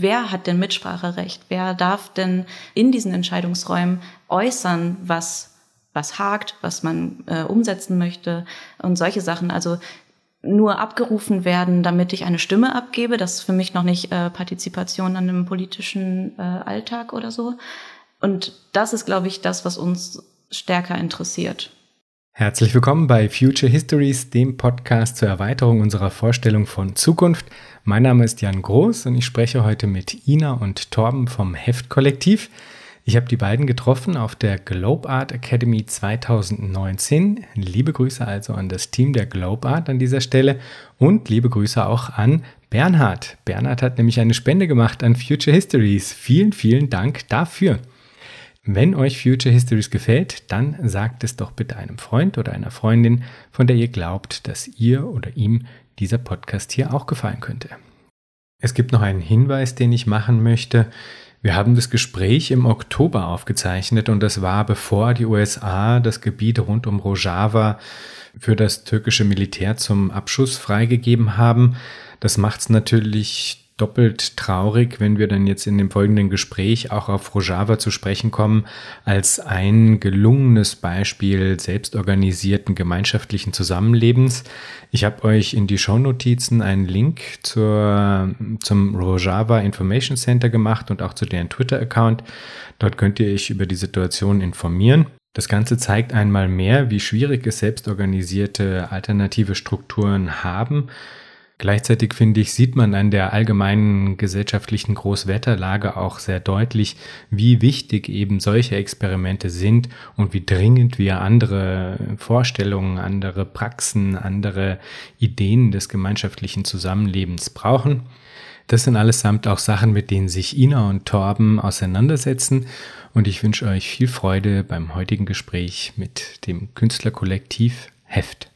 wer hat denn Mitspracherecht? Wer darf denn in diesen Entscheidungsräumen äußern, was was hakt, was man äh, umsetzen möchte und solche Sachen. Also nur abgerufen werden, damit ich eine Stimme abgebe. Das ist für mich noch nicht äh, Partizipation an einem politischen äh, Alltag oder so. Und das ist, glaube ich, das, was uns stärker interessiert. Herzlich willkommen bei Future Histories, dem Podcast zur Erweiterung unserer Vorstellung von Zukunft. Mein Name ist Jan Groß und ich spreche heute mit Ina und Torben vom Heftkollektiv. Ich habe die beiden getroffen auf der Globe Art Academy 2019. Liebe Grüße also an das Team der Globe Art an dieser Stelle und liebe Grüße auch an Bernhard. Bernhard hat nämlich eine Spende gemacht an Future Histories. Vielen, vielen Dank dafür. Wenn euch Future Histories gefällt, dann sagt es doch bitte einem Freund oder einer Freundin, von der ihr glaubt, dass ihr oder ihm dieser Podcast hier auch gefallen könnte. Es gibt noch einen Hinweis, den ich machen möchte. Wir haben das Gespräch im Oktober aufgezeichnet und das war bevor die USA das Gebiet rund um Rojava für das türkische Militär zum Abschuss freigegeben haben. Das macht es natürlich doppelt traurig, wenn wir dann jetzt in dem folgenden Gespräch auch auf Rojava zu sprechen kommen, als ein gelungenes Beispiel selbstorganisierten gemeinschaftlichen Zusammenlebens. Ich habe euch in die Shownotizen einen Link zur, zum Rojava Information Center gemacht und auch zu deren Twitter-Account. Dort könnt ihr euch über die Situation informieren. Das Ganze zeigt einmal mehr, wie schwierig es selbstorganisierte alternative Strukturen haben Gleichzeitig finde ich, sieht man an der allgemeinen gesellschaftlichen Großwetterlage auch sehr deutlich, wie wichtig eben solche Experimente sind und wie dringend wir andere Vorstellungen, andere Praxen, andere Ideen des gemeinschaftlichen Zusammenlebens brauchen. Das sind allesamt auch Sachen, mit denen sich Ina und Torben auseinandersetzen. Und ich wünsche euch viel Freude beim heutigen Gespräch mit dem Künstlerkollektiv Heft.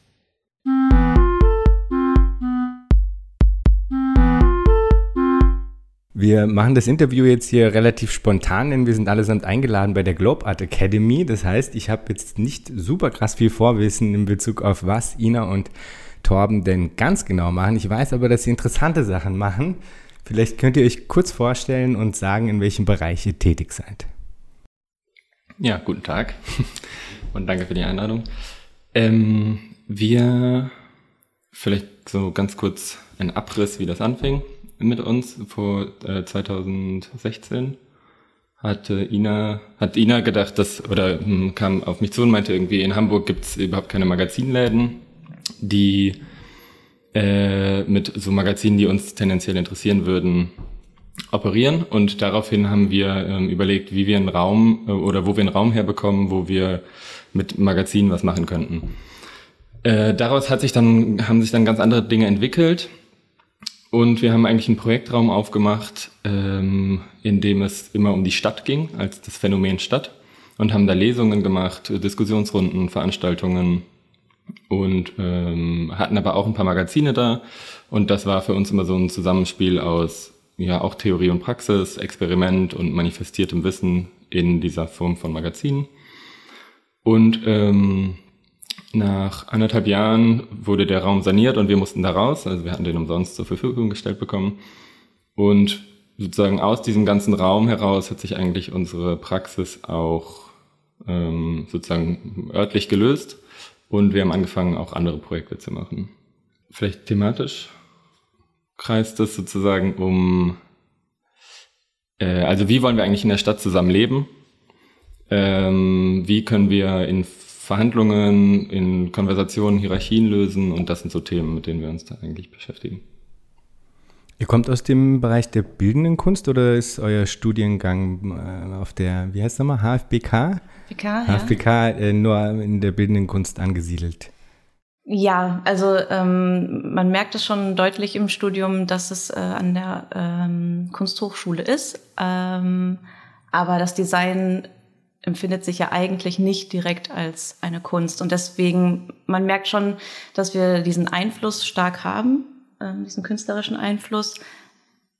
Wir machen das Interview jetzt hier relativ spontan, denn wir sind allesamt eingeladen bei der Globe Art Academy. Das heißt, ich habe jetzt nicht super krass viel Vorwissen in Bezug auf was Ina und Torben denn ganz genau machen. Ich weiß aber, dass sie interessante Sachen machen. Vielleicht könnt ihr euch kurz vorstellen und sagen, in welchem Bereich ihr tätig seid. Ja, guten Tag und danke für die Einladung. Ähm, wir, vielleicht so ganz kurz ein Abriss, wie das anfing mit uns vor äh, 2016 hatte Ina, hat Ina gedacht, dass, oder hm, kam auf mich zu und meinte irgendwie, in Hamburg gibt's überhaupt keine Magazinläden, die äh, mit so Magazinen, die uns tendenziell interessieren würden, operieren. Und daraufhin haben wir ähm, überlegt, wie wir einen Raum äh, oder wo wir einen Raum herbekommen, wo wir mit Magazinen was machen könnten. Äh, daraus hat sich dann, haben sich dann ganz andere Dinge entwickelt. Und wir haben eigentlich einen Projektraum aufgemacht, ähm, in dem es immer um die Stadt ging, als das Phänomen Stadt. Und haben da Lesungen gemacht, Diskussionsrunden, Veranstaltungen und ähm, hatten aber auch ein paar Magazine da. Und das war für uns immer so ein Zusammenspiel aus ja auch Theorie und Praxis, Experiment und manifestiertem Wissen in dieser Form von Magazinen. Und ähm, nach anderthalb Jahren wurde der Raum saniert und wir mussten da raus. Also wir hatten den umsonst zur Verfügung gestellt bekommen. Und sozusagen aus diesem ganzen Raum heraus hat sich eigentlich unsere Praxis auch ähm, sozusagen örtlich gelöst. Und wir haben angefangen, auch andere Projekte zu machen. Vielleicht thematisch kreist das sozusagen um, äh, also wie wollen wir eigentlich in der Stadt zusammen leben? Ähm, wie können wir in Verhandlungen, in Konversationen, Hierarchien lösen und das sind so Themen, mit denen wir uns da eigentlich beschäftigen. Ihr kommt aus dem Bereich der bildenden Kunst oder ist euer Studiengang äh, auf der, wie heißt das nochmal, HFBK? HFBK, HFBK ja. äh, nur in der bildenden Kunst angesiedelt? Ja, also ähm, man merkt es schon deutlich im Studium, dass es äh, an der ähm, Kunsthochschule ist. Ähm, aber das Design empfindet sich ja eigentlich nicht direkt als eine Kunst. Und deswegen, man merkt schon, dass wir diesen Einfluss stark haben, äh, diesen künstlerischen Einfluss.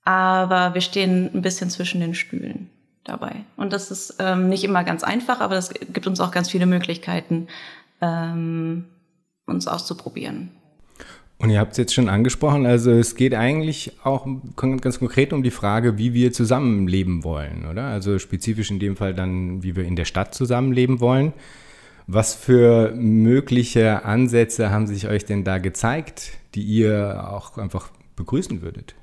Aber wir stehen ein bisschen zwischen den Stühlen dabei. Und das ist ähm, nicht immer ganz einfach, aber das gibt uns auch ganz viele Möglichkeiten, ähm, uns auszuprobieren. Und ihr habt es jetzt schon angesprochen, also es geht eigentlich auch ganz konkret um die Frage, wie wir zusammenleben wollen, oder? Also spezifisch in dem Fall dann, wie wir in der Stadt zusammenleben wollen. Was für mögliche Ansätze haben sich euch denn da gezeigt, die ihr auch einfach begrüßen würdet?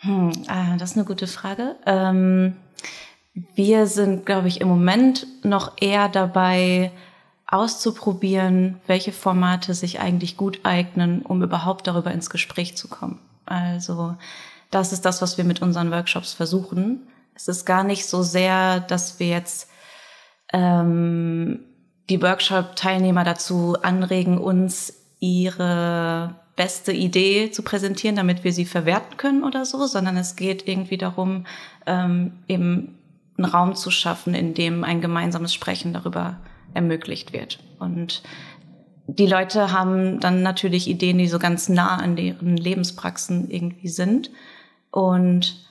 Hm, ah, das ist eine gute Frage. Ähm, wir sind, glaube ich, im Moment noch eher dabei, auszuprobieren, welche Formate sich eigentlich gut eignen, um überhaupt darüber ins Gespräch zu kommen. Also das ist das, was wir mit unseren Workshops versuchen. Es ist gar nicht so sehr, dass wir jetzt ähm, die Workshop-Teilnehmer dazu anregen, uns ihre beste Idee zu präsentieren, damit wir sie verwerten können oder so, sondern es geht irgendwie darum, ähm, eben einen Raum zu schaffen, in dem ein gemeinsames Sprechen darüber ermöglicht wird. Und die Leute haben dann natürlich Ideen, die so ganz nah an deren Lebenspraxen irgendwie sind. Und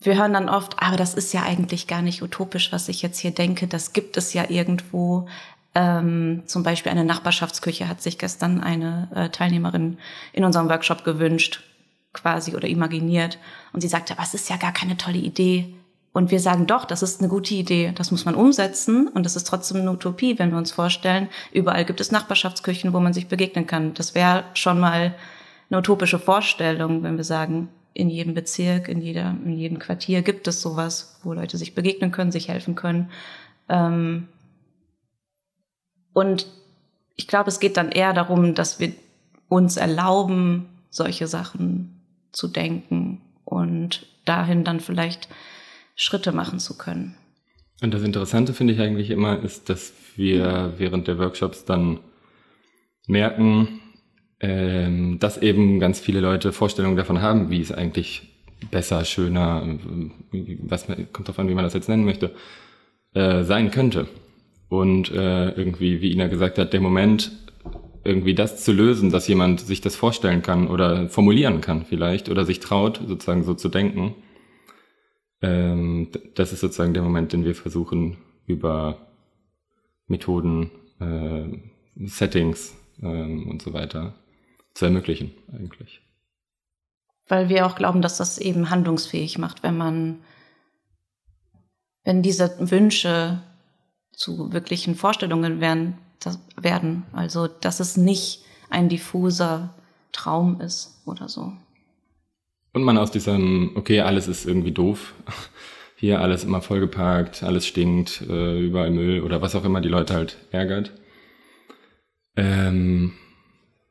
wir hören dann oft, aber das ist ja eigentlich gar nicht utopisch, was ich jetzt hier denke. Das gibt es ja irgendwo. Ähm, zum Beispiel eine Nachbarschaftsküche hat sich gestern eine äh, Teilnehmerin in unserem Workshop gewünscht, quasi oder imaginiert. Und sie sagte, aber es ist ja gar keine tolle Idee. Und wir sagen doch, das ist eine gute Idee, das muss man umsetzen und das ist trotzdem eine Utopie, wenn wir uns vorstellen, überall gibt es Nachbarschaftsküchen, wo man sich begegnen kann. Das wäre schon mal eine utopische Vorstellung, wenn wir sagen, in jedem Bezirk, in, jeder, in jedem Quartier gibt es sowas, wo Leute sich begegnen können, sich helfen können. Ähm und ich glaube, es geht dann eher darum, dass wir uns erlauben, solche Sachen zu denken und dahin dann vielleicht Schritte machen zu können. Und das Interessante finde ich eigentlich immer ist, dass wir während der Workshops dann merken, ähm, dass eben ganz viele Leute Vorstellungen davon haben, wie es eigentlich besser, schöner, was kommt davon, wie man das jetzt nennen möchte, äh, sein könnte. Und äh, irgendwie, wie Ina gesagt hat, der Moment, irgendwie das zu lösen, dass jemand sich das vorstellen kann oder formulieren kann vielleicht oder sich traut, sozusagen so zu denken, ähm, das ist sozusagen der Moment, den wir versuchen über Methoden, äh, Settings ähm, und so weiter zu ermöglichen eigentlich. Weil wir auch glauben, dass das eben handlungsfähig macht, wenn man, wenn diese Wünsche zu wirklichen Vorstellungen werden, werden. Also, dass es nicht ein diffuser Traum ist oder so. Und man aus diesem, okay, alles ist irgendwie doof, hier alles immer vollgeparkt, alles stinkt, äh, überall Müll oder was auch immer die Leute halt ärgert. Ähm,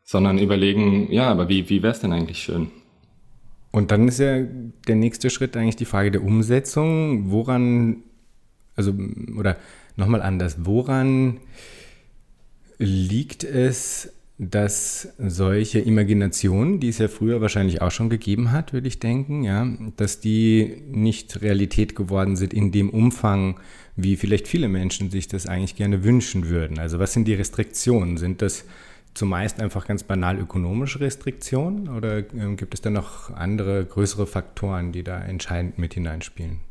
sondern überlegen, ja, aber wie, wie wäre es denn eigentlich schön? Und dann ist ja der nächste Schritt eigentlich die Frage der Umsetzung. Woran, also, oder nochmal anders, woran liegt es, dass solche Imaginationen, die es ja früher wahrscheinlich auch schon gegeben hat, würde ich denken, ja, dass die nicht Realität geworden sind in dem Umfang, wie vielleicht viele Menschen sich das eigentlich gerne wünschen würden. Also was sind die Restriktionen? Sind das zumeist einfach ganz banal ökonomische Restriktionen oder äh, gibt es da noch andere größere Faktoren, die da entscheidend mit hineinspielen?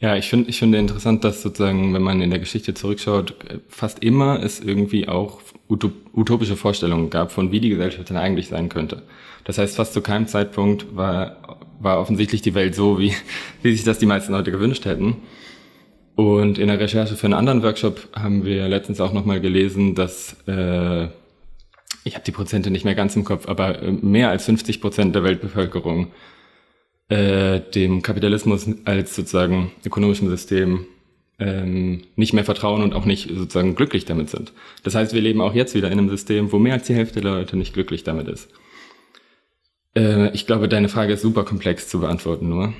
Ja, ich finde ich finde interessant, dass sozusagen, wenn man in der Geschichte zurückschaut, fast immer es irgendwie auch utopische Vorstellungen gab von, wie die Gesellschaft denn eigentlich sein könnte. Das heißt, fast zu keinem Zeitpunkt war, war offensichtlich die Welt so, wie, wie sich das die meisten Leute gewünscht hätten. Und in der Recherche für einen anderen Workshop haben wir letztens auch nochmal gelesen, dass, äh, ich habe die Prozente nicht mehr ganz im Kopf, aber äh, mehr als 50 Prozent der Weltbevölkerung äh, dem Kapitalismus als sozusagen ökonomischem System ähm, nicht mehr vertrauen und auch nicht sozusagen glücklich damit sind. Das heißt, wir leben auch jetzt wieder in einem System, wo mehr als die Hälfte der Leute nicht glücklich damit ist. Äh, ich glaube, deine Frage ist super komplex zu beantworten nur,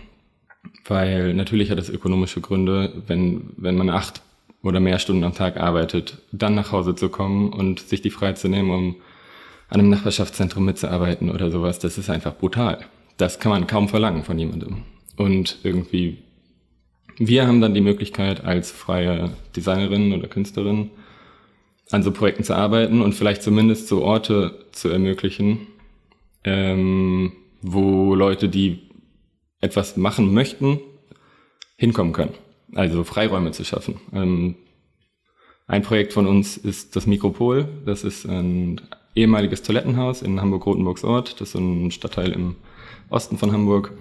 weil natürlich hat es ökonomische Gründe, wenn, wenn man acht oder mehr Stunden am Tag arbeitet, dann nach Hause zu kommen und sich die Freiheit zu nehmen, um an einem Nachbarschaftszentrum mitzuarbeiten oder sowas, das ist einfach brutal das kann man kaum verlangen von jemandem. Und irgendwie, wir haben dann die Möglichkeit, als freie Designerin oder Künstlerin an so Projekten zu arbeiten und vielleicht zumindest so Orte zu ermöglichen, ähm, wo Leute, die etwas machen möchten, hinkommen können. Also Freiräume zu schaffen. Ähm, ein Projekt von uns ist das Mikropol. Das ist ein ehemaliges Toilettenhaus in Hamburg-Rotenburgs Ort. Das ist so ein Stadtteil im Osten von Hamburg.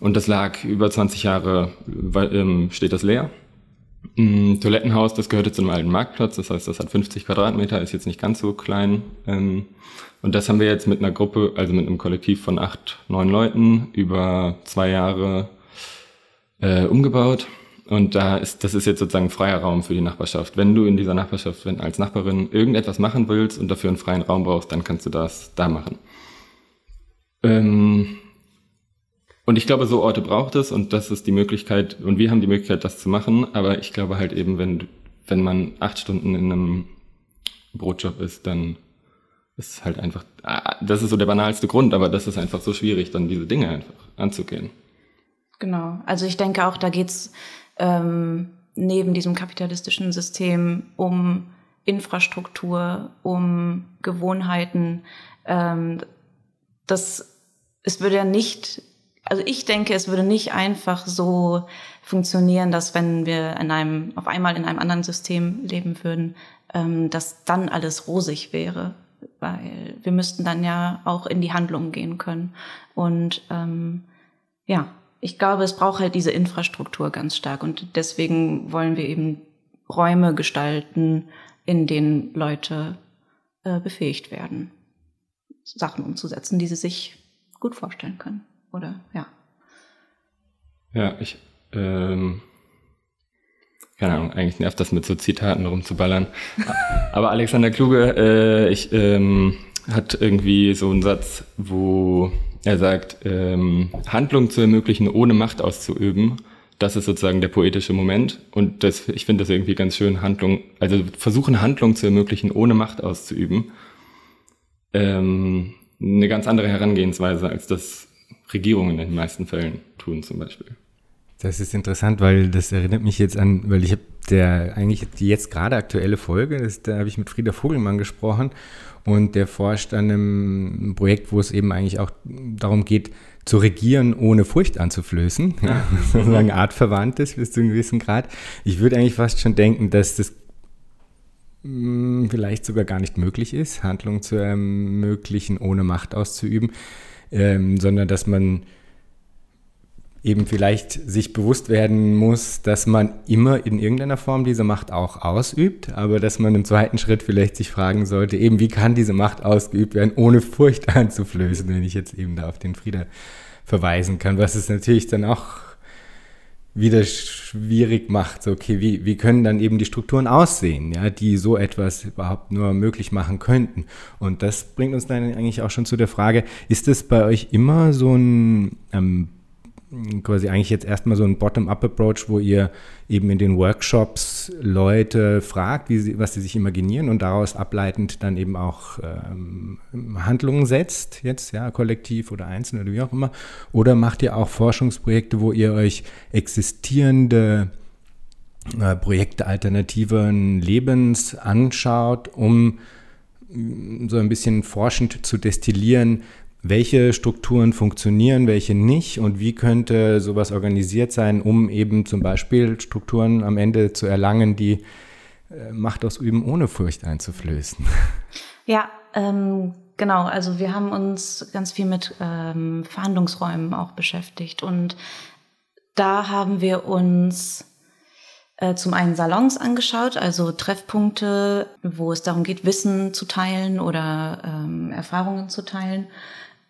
Und das lag über 20 Jahre, ähm, steht das leer. Ein Toilettenhaus, das gehörte zu einem alten Marktplatz, das heißt, das hat 50 Quadratmeter, ist jetzt nicht ganz so klein. Ähm, und das haben wir jetzt mit einer Gruppe, also mit einem Kollektiv von acht, neun Leuten über zwei Jahre äh, umgebaut. Und da ist, das ist jetzt sozusagen freier Raum für die Nachbarschaft. Wenn du in dieser Nachbarschaft, wenn als Nachbarin irgendetwas machen willst und dafür einen freien Raum brauchst, dann kannst du das da machen. Ähm, und ich glaube, so Orte braucht es und das ist die Möglichkeit, und wir haben die Möglichkeit, das zu machen, aber ich glaube halt eben, wenn, wenn man acht Stunden in einem Brotjob ist, dann ist halt einfach, ah, das ist so der banalste Grund, aber das ist einfach so schwierig, dann diese Dinge einfach anzugehen. Genau. Also ich denke auch, da geht's ähm, neben diesem kapitalistischen System um Infrastruktur, um Gewohnheiten. Ähm, das, es würde ja nicht, also ich denke, es würde nicht einfach so funktionieren, dass wenn wir in einem, auf einmal in einem anderen System leben würden, ähm, dass dann alles rosig wäre. Weil wir müssten dann ja auch in die Handlung gehen können. Und ähm, ja, ich glaube, es braucht halt diese Infrastruktur ganz stark und deswegen wollen wir eben Räume gestalten, in denen Leute äh, befähigt werden, Sachen umzusetzen, die sie sich gut vorstellen können. Oder ja. Ja, ich, ähm, keine Ahnung, eigentlich nervt das mit so Zitaten rumzuballern. Aber Alexander Kluge, äh, ich, ähm, hat irgendwie so einen Satz, wo er sagt, ähm, Handlung zu ermöglichen, ohne Macht auszuüben, das ist sozusagen der poetische Moment. Und das, ich finde das irgendwie ganz schön, Handlung, also versuchen Handlung zu ermöglichen, ohne Macht auszuüben. Ähm, eine ganz andere Herangehensweise, als das Regierungen in den meisten Fällen tun zum Beispiel. Das ist interessant, weil das erinnert mich jetzt an, weil ich habe der eigentlich die jetzt gerade aktuelle Folge, das, da habe ich mit Frieda Vogelmann gesprochen und der forscht an einem Projekt, wo es eben eigentlich auch darum geht, zu regieren, ohne Furcht anzuflößen. Ja. Sozusagen artverwandt ist bis zu einem gewissen Grad. Ich würde eigentlich fast schon denken, dass das mh, hm, vielleicht sogar gar nicht möglich ist, Handlungen zu ermöglichen, ohne Macht auszuüben, ähm, sondern dass man eben vielleicht sich bewusst werden muss, dass man immer in irgendeiner Form diese Macht auch ausübt, aber dass man im zweiten Schritt vielleicht sich fragen sollte, eben wie kann diese Macht ausgeübt werden, ohne Furcht anzuflößen, wenn ich jetzt eben da auf den Frieder verweisen kann, was es natürlich dann auch wieder schwierig macht, so okay, wie, wie können dann eben die Strukturen aussehen, ja, die so etwas überhaupt nur möglich machen könnten. Und das bringt uns dann eigentlich auch schon zu der Frage, ist es bei euch immer so ein ähm, quasi eigentlich jetzt erstmal so ein Bottom-up-Approach, wo ihr eben in den Workshops Leute fragt, sie, was sie sich imaginieren und daraus ableitend dann eben auch ähm, Handlungen setzt, jetzt ja, kollektiv oder einzeln oder wie auch immer. Oder macht ihr auch Forschungsprojekte, wo ihr euch existierende äh, Projekte alternativen Lebens anschaut, um so ein bisschen forschend zu destillieren, welche Strukturen funktionieren, welche nicht und wie könnte sowas organisiert sein, um eben zum Beispiel Strukturen am Ende zu erlangen, die äh, Macht ausüben, ohne Furcht einzuflößen. Ja, ähm, genau. Also wir haben uns ganz viel mit ähm, Verhandlungsräumen auch beschäftigt und da haben wir uns äh, zum einen Salons angeschaut, also Treffpunkte, wo es darum geht, Wissen zu teilen oder ähm, Erfahrungen zu teilen.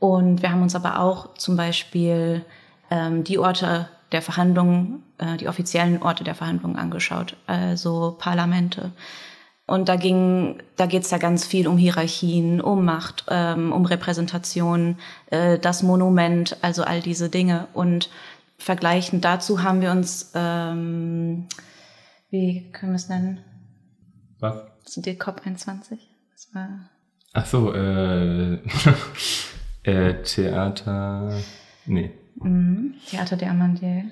Und wir haben uns aber auch zum Beispiel ähm, die Orte der Verhandlungen, äh, die offiziellen Orte der Verhandlungen angeschaut, also Parlamente. Und da ging, da geht es ja ganz viel um Hierarchien, um Macht, ähm, um Repräsentation, äh, das Monument, also all diese Dinge. Und vergleichend dazu haben wir uns, ähm, wie können wir es nennen? Was? Das sind die COP21. Das war Ach so, äh, Äh, Theater. Nee. Mhm. Theater der Amandier.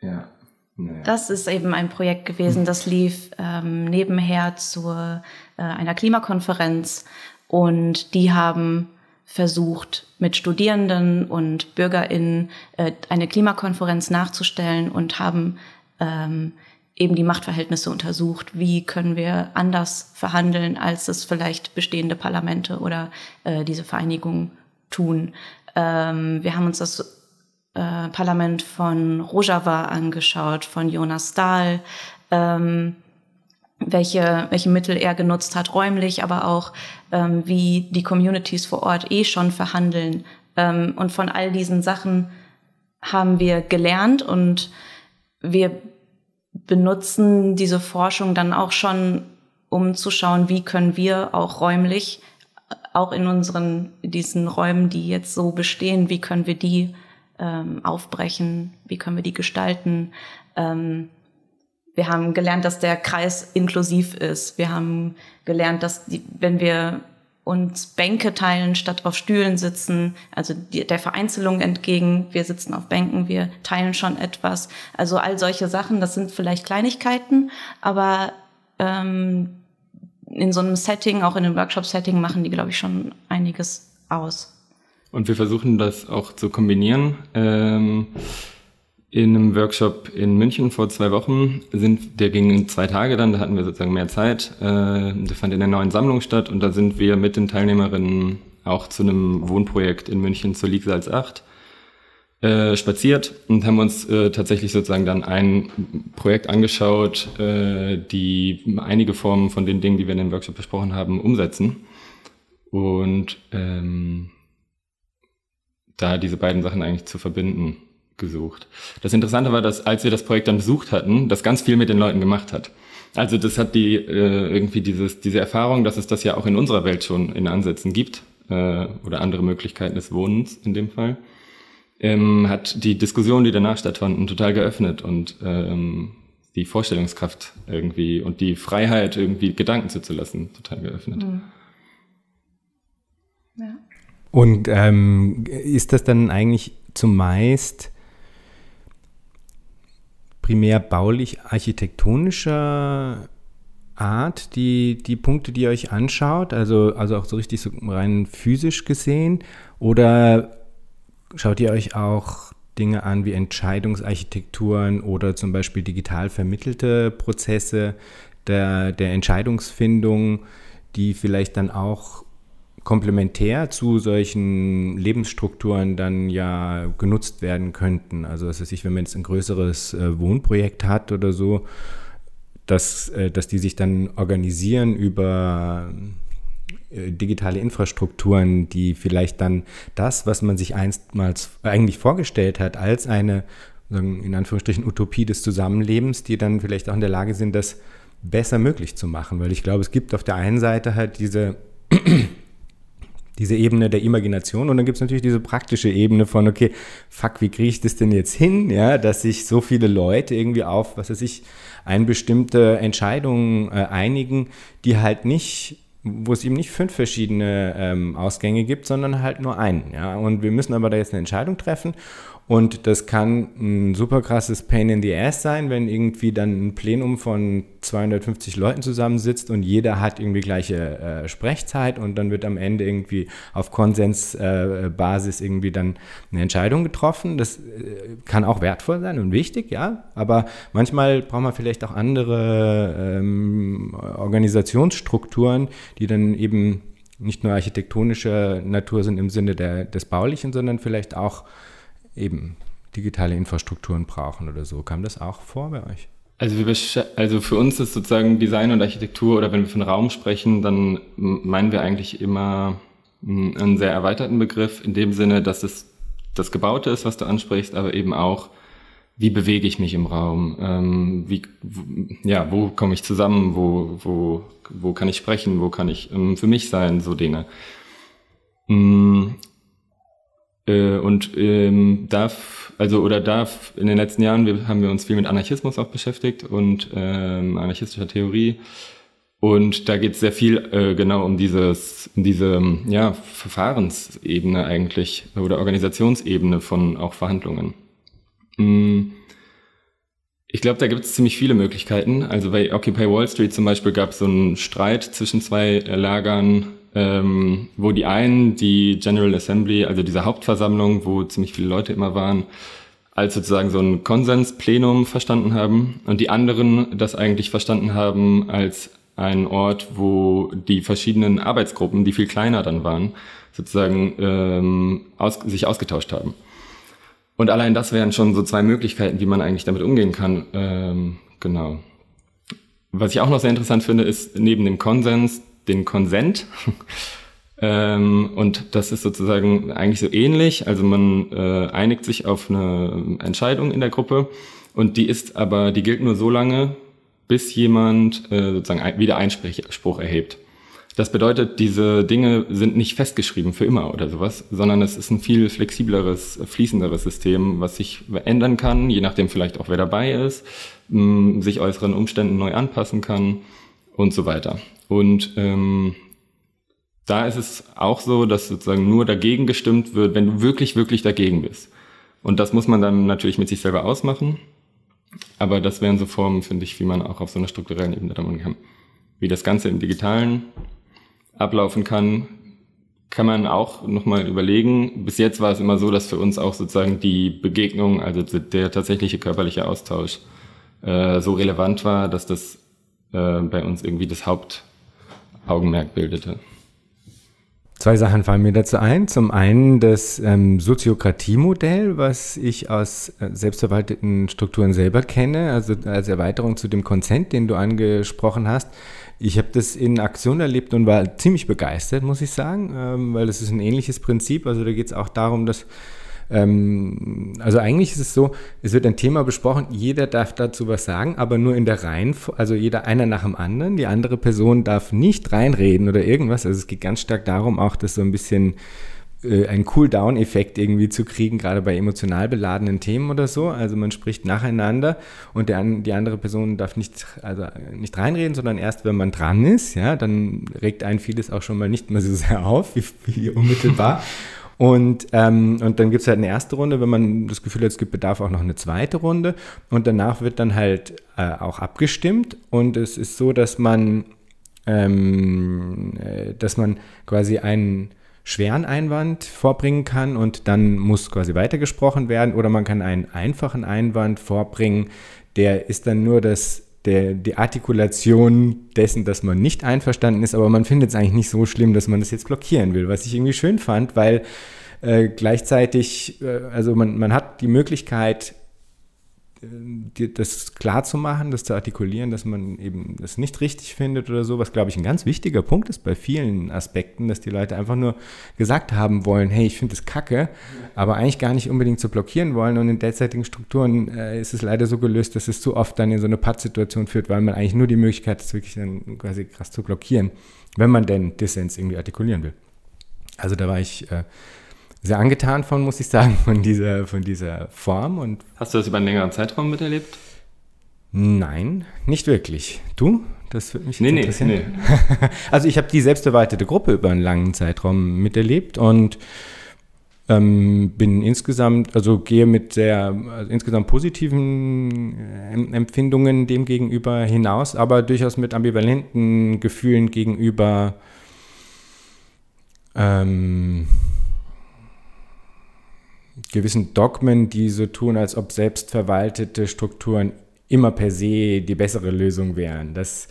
Ja. Naja. Das ist eben ein Projekt gewesen, das lief ähm, nebenher zu äh, einer Klimakonferenz und die haben versucht, mit Studierenden und BürgerInnen äh, eine Klimakonferenz nachzustellen und haben ähm, eben die Machtverhältnisse untersucht. Wie können wir anders verhandeln, als es vielleicht bestehende Parlamente oder äh, diese Vereinigungen tun? Ähm, wir haben uns das äh, Parlament von Rojava angeschaut, von Jonas Dahl, ähm, welche, welche Mittel er genutzt hat, räumlich, aber auch ähm, wie die Communities vor Ort eh schon verhandeln. Ähm, und von all diesen Sachen haben wir gelernt und wir benutzen diese Forschung dann auch schon, um zu schauen, wie können wir auch räumlich, auch in unseren, diesen Räumen, die jetzt so bestehen, wie können wir die ähm, aufbrechen, wie können wir die gestalten. Ähm, wir haben gelernt, dass der Kreis inklusiv ist. Wir haben gelernt, dass die, wenn wir uns Bänke teilen, statt auf Stühlen sitzen, also die, der Vereinzelung entgegen. Wir sitzen auf Bänken, wir teilen schon etwas. Also all solche Sachen, das sind vielleicht Kleinigkeiten, aber ähm, in so einem Setting, auch in einem Workshop-Setting, machen die, glaube ich, schon einiges aus. Und wir versuchen das auch zu kombinieren. Ähm in einem Workshop in München vor zwei Wochen sind, der ging in zwei Tage dann, da hatten wir sozusagen mehr Zeit. Äh, der fand in der neuen Sammlung statt und da sind wir mit den Teilnehmerinnen auch zu einem Wohnprojekt in München zur Liegsalz 8 äh, spaziert und haben uns äh, tatsächlich sozusagen dann ein Projekt angeschaut, äh, die einige Formen von den Dingen, die wir in dem Workshop besprochen haben, umsetzen. Und ähm, da diese beiden Sachen eigentlich zu verbinden gesucht. Das Interessante war, dass als wir das Projekt dann besucht hatten, das ganz viel mit den Leuten gemacht hat. Also das hat die äh, irgendwie dieses diese Erfahrung, dass es das ja auch in unserer Welt schon in Ansätzen gibt äh, oder andere Möglichkeiten des Wohnens in dem Fall, ähm, hat die Diskussion, die danach stattfanden, total geöffnet und ähm, die Vorstellungskraft irgendwie und die Freiheit irgendwie Gedanken zuzulassen total geöffnet. Mhm. Ja. Und ähm, ist das dann eigentlich zumeist primär baulich-architektonischer Art, die, die Punkte, die ihr euch anschaut? Also, also auch so richtig so rein physisch gesehen? Oder schaut ihr euch auch Dinge an wie Entscheidungsarchitekturen oder zum Beispiel digital vermittelte Prozesse der, der Entscheidungsfindung, die vielleicht dann auch komplementär zu solchen Lebensstrukturen dann ja genutzt werden könnten. Also was weiß ich, wenn man jetzt ein größeres äh, Wohnprojekt hat oder so, dass, äh, dass die sich dann organisieren über digitale Infrastrukturen, die vielleicht dann das, was man sich einstmals eigentlich vorgestellt hat, als eine in Anführungsstrichen Utopie des Zusammenlebens, die dann vielleicht auch in der Lage sind, das besser möglich zu machen. Weil ich glaube, es gibt auf der einen Seite halt diese diese Ebene der Imagination und dann gibt es natürlich diese praktische Ebene von, okay, fuck, wie kriege ich das denn jetzt hin, ja, dass sich so viele Leute irgendwie auf, was weiß ich, eine bestimmte Entscheidung äh, einigen, die halt nicht wo es eben nicht fünf verschiedene ähm, Ausgänge gibt, sondern halt nur einen. Ja? Und wir müssen aber da jetzt eine Entscheidung treffen und das kann ein super krasses Pain in the Ass sein, wenn irgendwie dann ein Plenum von 250 Leuten zusammensitzt und jeder hat irgendwie gleiche äh, Sprechzeit und dann wird am Ende irgendwie auf Konsensbasis äh, irgendwie dann eine Entscheidung getroffen. Das äh, kann auch wertvoll sein und wichtig, ja. Aber manchmal braucht man vielleicht auch andere ähm, Organisationsstrukturen, die dann eben nicht nur architektonischer Natur sind im Sinne der, des Baulichen, sondern vielleicht auch eben digitale Infrastrukturen brauchen oder so. Kam das auch vor bei euch? Also, wir, also für uns ist sozusagen Design und Architektur oder wenn wir von Raum sprechen, dann meinen wir eigentlich immer einen sehr erweiterten Begriff in dem Sinne, dass es das Gebaute ist, was du ansprichst, aber eben auch, wie bewege ich mich im Raum, ähm, wie, ja, wo komme ich zusammen, wo, wo, wo kann ich sprechen, wo kann ich ähm, für mich sein, so Dinge. Äh, und ähm, darf, also oder darf in den letzten Jahren, wir, haben wir uns viel mit Anarchismus auch beschäftigt und ähm, anarchistischer Theorie. Und da geht es sehr viel äh, genau um dieses, um diese ja, Verfahrensebene eigentlich oder Organisationsebene von auch Verhandlungen. Mm. Ich glaube, da gibt es ziemlich viele Möglichkeiten. Also bei Occupy Wall Street zum Beispiel gab es so einen Streit zwischen zwei Lagern, ähm, wo die einen die General Assembly, also diese Hauptversammlung, wo ziemlich viele Leute immer waren, als sozusagen so ein Konsensplenum verstanden haben und die anderen das eigentlich verstanden haben als ein Ort, wo die verschiedenen Arbeitsgruppen, die viel kleiner dann waren, sozusagen ähm, aus, sich ausgetauscht haben. Und allein das wären schon so zwei Möglichkeiten, wie man eigentlich damit umgehen kann. Ähm, genau. Was ich auch noch sehr interessant finde, ist neben dem Konsens den Konsent. Ähm, und das ist sozusagen eigentlich so ähnlich. Also man äh, einigt sich auf eine Entscheidung in der Gruppe und die ist aber, die gilt nur so lange, bis jemand äh, sozusagen ein, wieder Einspruch erhebt. Das bedeutet, diese Dinge sind nicht festgeschrieben für immer oder sowas, sondern es ist ein viel flexibleres, fließenderes System, was sich ändern kann, je nachdem vielleicht auch wer dabei ist, sich äußeren Umständen neu anpassen kann und so weiter. Und ähm, da ist es auch so, dass sozusagen nur dagegen gestimmt wird, wenn du wirklich, wirklich dagegen bist. Und das muss man dann natürlich mit sich selber ausmachen. Aber das wären so Formen, finde ich, wie man auch auf so einer strukturellen Ebene damit umgehen kann. Wie das Ganze im Digitalen ablaufen kann, kann man auch nochmal überlegen. Bis jetzt war es immer so, dass für uns auch sozusagen die Begegnung, also der tatsächliche körperliche Austausch äh, so relevant war, dass das äh, bei uns irgendwie das Hauptaugenmerk bildete. Zwei Sachen fallen mir dazu ein. Zum einen das ähm, Soziokratiemodell, was ich aus äh, selbstverwalteten Strukturen selber kenne, also als Erweiterung zu dem Konsent, den du angesprochen hast. Ich habe das in Aktion erlebt und war ziemlich begeistert, muss ich sagen, ähm, weil das ist ein ähnliches Prinzip. Also da geht es auch darum, dass ähm, also eigentlich ist es so, es wird ein Thema besprochen, jeder darf dazu was sagen, aber nur in der Reihenfolge, also jeder einer nach dem anderen. Die andere Person darf nicht reinreden oder irgendwas. Also es geht ganz stark darum, auch das so ein bisschen äh, einen Cool-Down-Effekt irgendwie zu kriegen, gerade bei emotional beladenen Themen oder so. Also man spricht nacheinander und der, die andere Person darf nicht, also nicht reinreden, sondern erst, wenn man dran ist, ja, dann regt einen vieles auch schon mal nicht mehr so sehr auf, wie, wie unmittelbar. Und, ähm, und dann gibt es halt eine erste Runde, wenn man das Gefühl hat, es gibt Bedarf, auch noch eine zweite Runde. Und danach wird dann halt äh, auch abgestimmt. Und es ist so, dass man, ähm, äh, dass man quasi einen schweren Einwand vorbringen kann und dann muss quasi weitergesprochen werden. Oder man kann einen einfachen Einwand vorbringen, der ist dann nur das der, die Artikulation dessen, dass man nicht einverstanden ist, aber man findet es eigentlich nicht so schlimm, dass man das jetzt blockieren will, was ich irgendwie schön fand, weil äh, gleichzeitig, äh, also man, man hat die Möglichkeit, das klar zu machen, das zu artikulieren, dass man eben das nicht richtig findet oder so, was glaube ich ein ganz wichtiger Punkt ist bei vielen Aspekten, dass die Leute einfach nur gesagt haben wollen, hey, ich finde das kacke, aber eigentlich gar nicht unbedingt zu blockieren wollen und in derzeitigen Strukturen äh, ist es leider so gelöst, dass es zu oft dann in so eine Pattsituation führt, weil man eigentlich nur die Möglichkeit hat, wirklich dann quasi krass zu blockieren, wenn man denn Dissens irgendwie artikulieren will. Also da war ich äh, sehr angetan von, muss ich sagen, von dieser, von dieser Form. Und Hast du das über einen längeren Zeitraum miterlebt? Nein, nicht wirklich. Du? Das würde mich nee, interessieren. Nee, nee. also ich habe die selbsterweiterte Gruppe über einen langen Zeitraum miterlebt und ähm, bin insgesamt, also gehe mit sehr also insgesamt positiven äh, Empfindungen dem gegenüber hinaus, aber durchaus mit ambivalenten Gefühlen gegenüber ähm, gewissen Dogmen, die so tun, als ob selbstverwaltete Strukturen immer per se die bessere Lösung wären. Das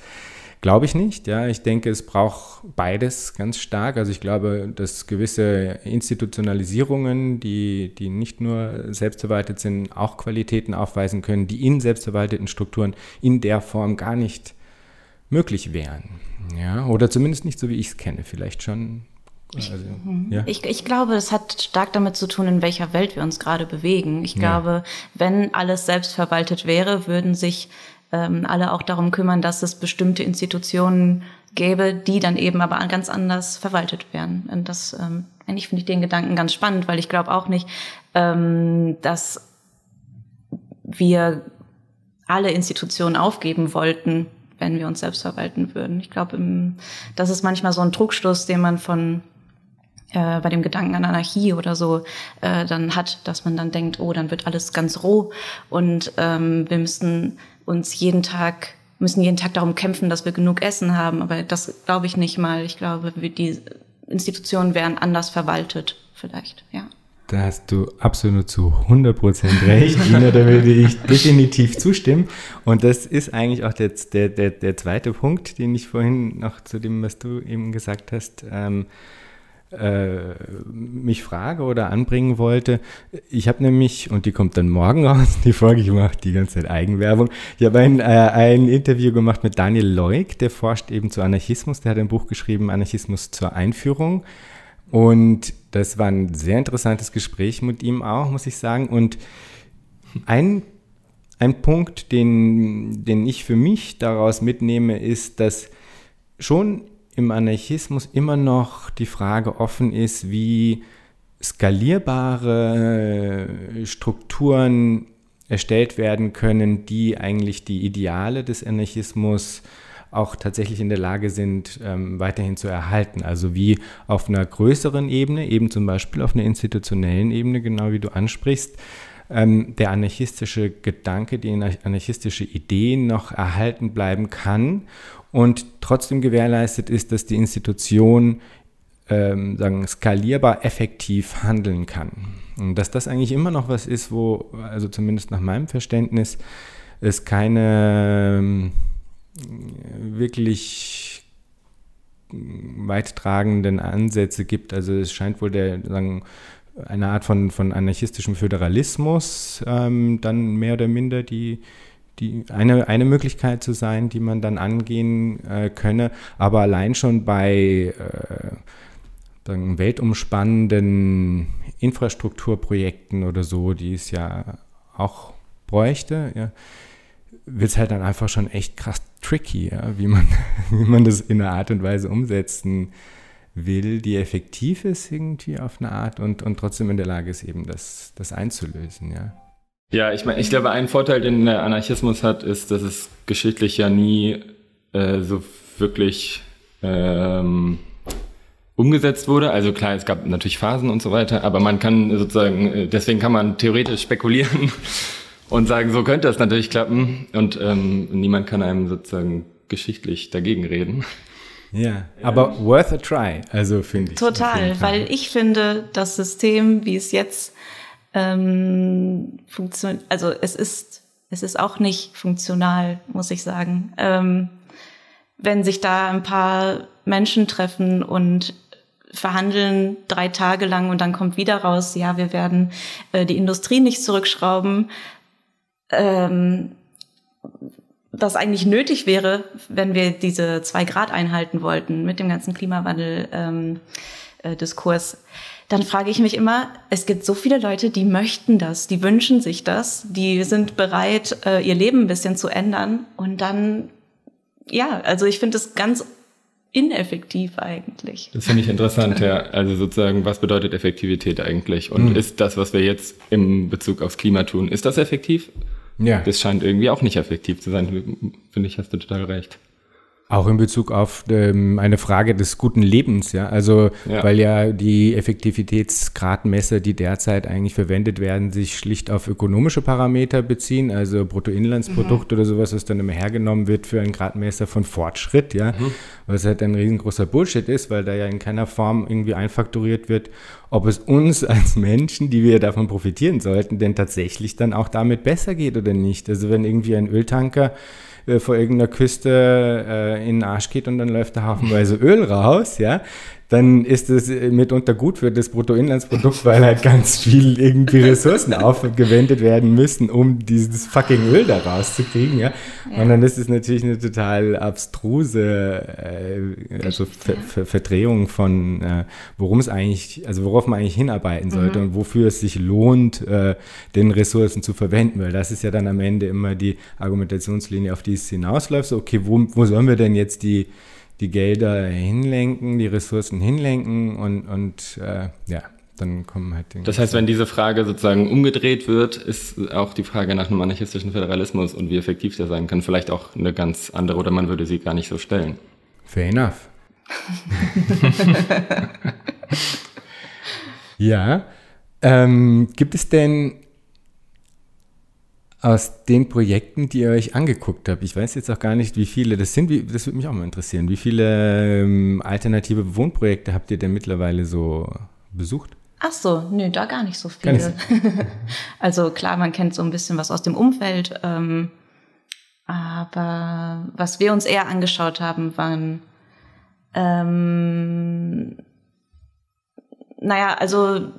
glaube ich nicht. Ja, ich denke, es braucht beides ganz stark. Also ich glaube, dass gewisse Institutionalisierungen, die, die nicht nur selbstverwaltet sind, auch Qualitäten aufweisen können, die in selbstverwalteten Strukturen in der Form gar nicht möglich wären. Ja, oder zumindest nicht so, wie ich es kenne. Vielleicht schon ich, also, mhm. ja. ich, ich glaube, es hat stark damit zu tun, in welcher Welt wir uns gerade bewegen. Ich ja. glaube, wenn alles selbst verwaltet wäre, würden sich ähm, alle auch darum kümmern, dass es bestimmte Institutionen gäbe, die dann eben aber ganz anders verwaltet werden. Und das, ähm, eigentlich finde ich den Gedanken ganz spannend, weil ich glaube auch nicht, ähm, dass wir alle Institutionen aufgeben wollten, wenn wir uns selbst verwalten würden. Ich glaube, das ist manchmal so ein Druckschluss, den man von äh, bei dem Gedanken an Anarchie oder so äh, dann hat, dass man dann denkt, oh, dann wird alles ganz roh und ähm, wir müssen uns jeden Tag müssen jeden Tag darum kämpfen, dass wir genug Essen haben. Aber das glaube ich nicht mal. Ich glaube, die Institutionen wären anders verwaltet, vielleicht, ja. Da hast du absolut zu 100% recht, Ina, da würde ich definitiv zustimmen. Und das ist eigentlich auch der, der, der, der zweite Punkt, den ich vorhin noch zu dem, was du eben gesagt hast, ähm, äh, mich frage oder anbringen wollte. Ich habe nämlich, und die kommt dann morgen raus, die Folge, ich mache die ganze Zeit Eigenwerbung. Ich habe ein, äh, ein Interview gemacht mit Daniel Leuk, der forscht eben zu Anarchismus. Der hat ein Buch geschrieben, Anarchismus zur Einführung. Und das war ein sehr interessantes Gespräch mit ihm auch, muss ich sagen. Und ein, ein Punkt, den, den ich für mich daraus mitnehme, ist, dass schon im Anarchismus immer noch die Frage offen ist, wie skalierbare Strukturen erstellt werden können, die eigentlich die Ideale des Anarchismus auch tatsächlich in der Lage sind, ähm, weiterhin zu erhalten. Also wie auf einer größeren Ebene, eben zum Beispiel auf einer institutionellen Ebene, genau wie du ansprichst, ähm, der anarchistische Gedanke, die anarchistische Idee noch erhalten bleiben kann und trotzdem gewährleistet ist, dass die Institution ähm, sagen, skalierbar effektiv handeln kann. Und dass das eigentlich immer noch was ist, wo, also zumindest nach meinem Verständnis, es keine ähm, wirklich weittragenden Ansätze gibt. Also es scheint wohl der, sagen, eine Art von, von anarchistischem Föderalismus ähm, dann mehr oder minder die, die eine, eine Möglichkeit zu sein, die man dann angehen äh, könne. Aber allein schon bei äh, weltumspannenden Infrastrukturprojekten oder so, die es ja auch bräuchte, ja, wird es halt dann einfach schon echt krass tricky, ja, wie, man, wie man das in einer Art und Weise umsetzen will, die effektiv ist irgendwie auf eine Art und, und trotzdem in der Lage ist, eben das, das einzulösen, ja. Ja, ich meine, ich glaube, ein Vorteil, den der Anarchismus hat, ist, dass es geschichtlich ja nie äh, so wirklich ähm, umgesetzt wurde. Also klar, es gab natürlich Phasen und so weiter, aber man kann sozusagen, äh, deswegen kann man theoretisch spekulieren und sagen, so könnte das natürlich klappen. Und ähm, niemand kann einem sozusagen geschichtlich dagegen reden. Ja, aber worth a try, also finde ich. Total, weil ich finde, das System, wie es jetzt ähm, funktioniert, also es ist, es ist auch nicht funktional, muss ich sagen. Ähm, wenn sich da ein paar Menschen treffen und verhandeln drei Tage lang und dann kommt wieder raus, ja, wir werden äh, die Industrie nicht zurückschrauben, ähm, was eigentlich nötig wäre, wenn wir diese zwei Grad einhalten wollten mit dem ganzen Klimawandel ähm, äh, dann frage ich mich immer, es gibt so viele Leute, die möchten das, die wünschen sich das, die sind bereit, äh, ihr Leben ein bisschen zu ändern. Und dann, ja, also ich finde es ganz ineffektiv eigentlich. Das finde ich interessant, ja. Also sozusagen, was bedeutet Effektivität eigentlich? Und mhm. ist das, was wir jetzt im Bezug aufs Klima tun, ist das effektiv? Ja. Das scheint irgendwie auch nicht effektiv zu sein. Finde ich, hast du total recht. Auch in Bezug auf ähm, eine Frage des guten Lebens, ja. Also, ja. weil ja die Effektivitätsgradmesser, die derzeit eigentlich verwendet werden, sich schlicht auf ökonomische Parameter beziehen, also Bruttoinlandsprodukt mhm. oder sowas, was dann immer hergenommen wird für ein Gradmesser von Fortschritt, ja. Mhm. Was halt ein riesengroßer Bullshit ist, weil da ja in keiner Form irgendwie einfaktoriert wird, ob es uns als Menschen, die wir davon profitieren sollten, denn tatsächlich dann auch damit besser geht oder nicht. Also, wenn irgendwie ein Öltanker äh, vor irgendeiner Küste äh, in den Arsch geht und dann läuft da haufenweise Öl raus, ja, dann ist es mitunter gut für das Bruttoinlandsprodukt, weil halt ganz viel irgendwie Ressourcen aufgewendet werden müssen, um dieses fucking Öl da rauszukriegen, ja. ja. Und dann ist es natürlich eine total abstruse äh, also Ver Ver Verdrehung von, äh, worum es eigentlich, also worauf man eigentlich hinarbeiten sollte mhm. und wofür es sich lohnt, äh, den Ressourcen zu verwenden, weil das ist ja dann am Ende immer die Argumentationslinie, auf die es hinausläuft. So, okay, wo, wo sollen wir denn jetzt die die Gelder hinlenken, die Ressourcen hinlenken und, und äh, ja, dann kommen halt die. Das heißt, wenn diese Frage sozusagen umgedreht wird, ist auch die Frage nach einem anarchistischen Föderalismus und wie effektiv der sein kann, vielleicht auch eine ganz andere oder man würde sie gar nicht so stellen. Fair enough. ja. Ähm, gibt es denn aus den Projekten, die ihr euch angeguckt habt, ich weiß jetzt auch gar nicht, wie viele das sind, wie, das würde mich auch mal interessieren. Wie viele ähm, alternative Wohnprojekte habt ihr denn mittlerweile so besucht? Ach so, nö, da gar nicht so viel. also klar, man kennt so ein bisschen was aus dem Umfeld, ähm, aber was wir uns eher angeschaut haben, waren ähm, naja, also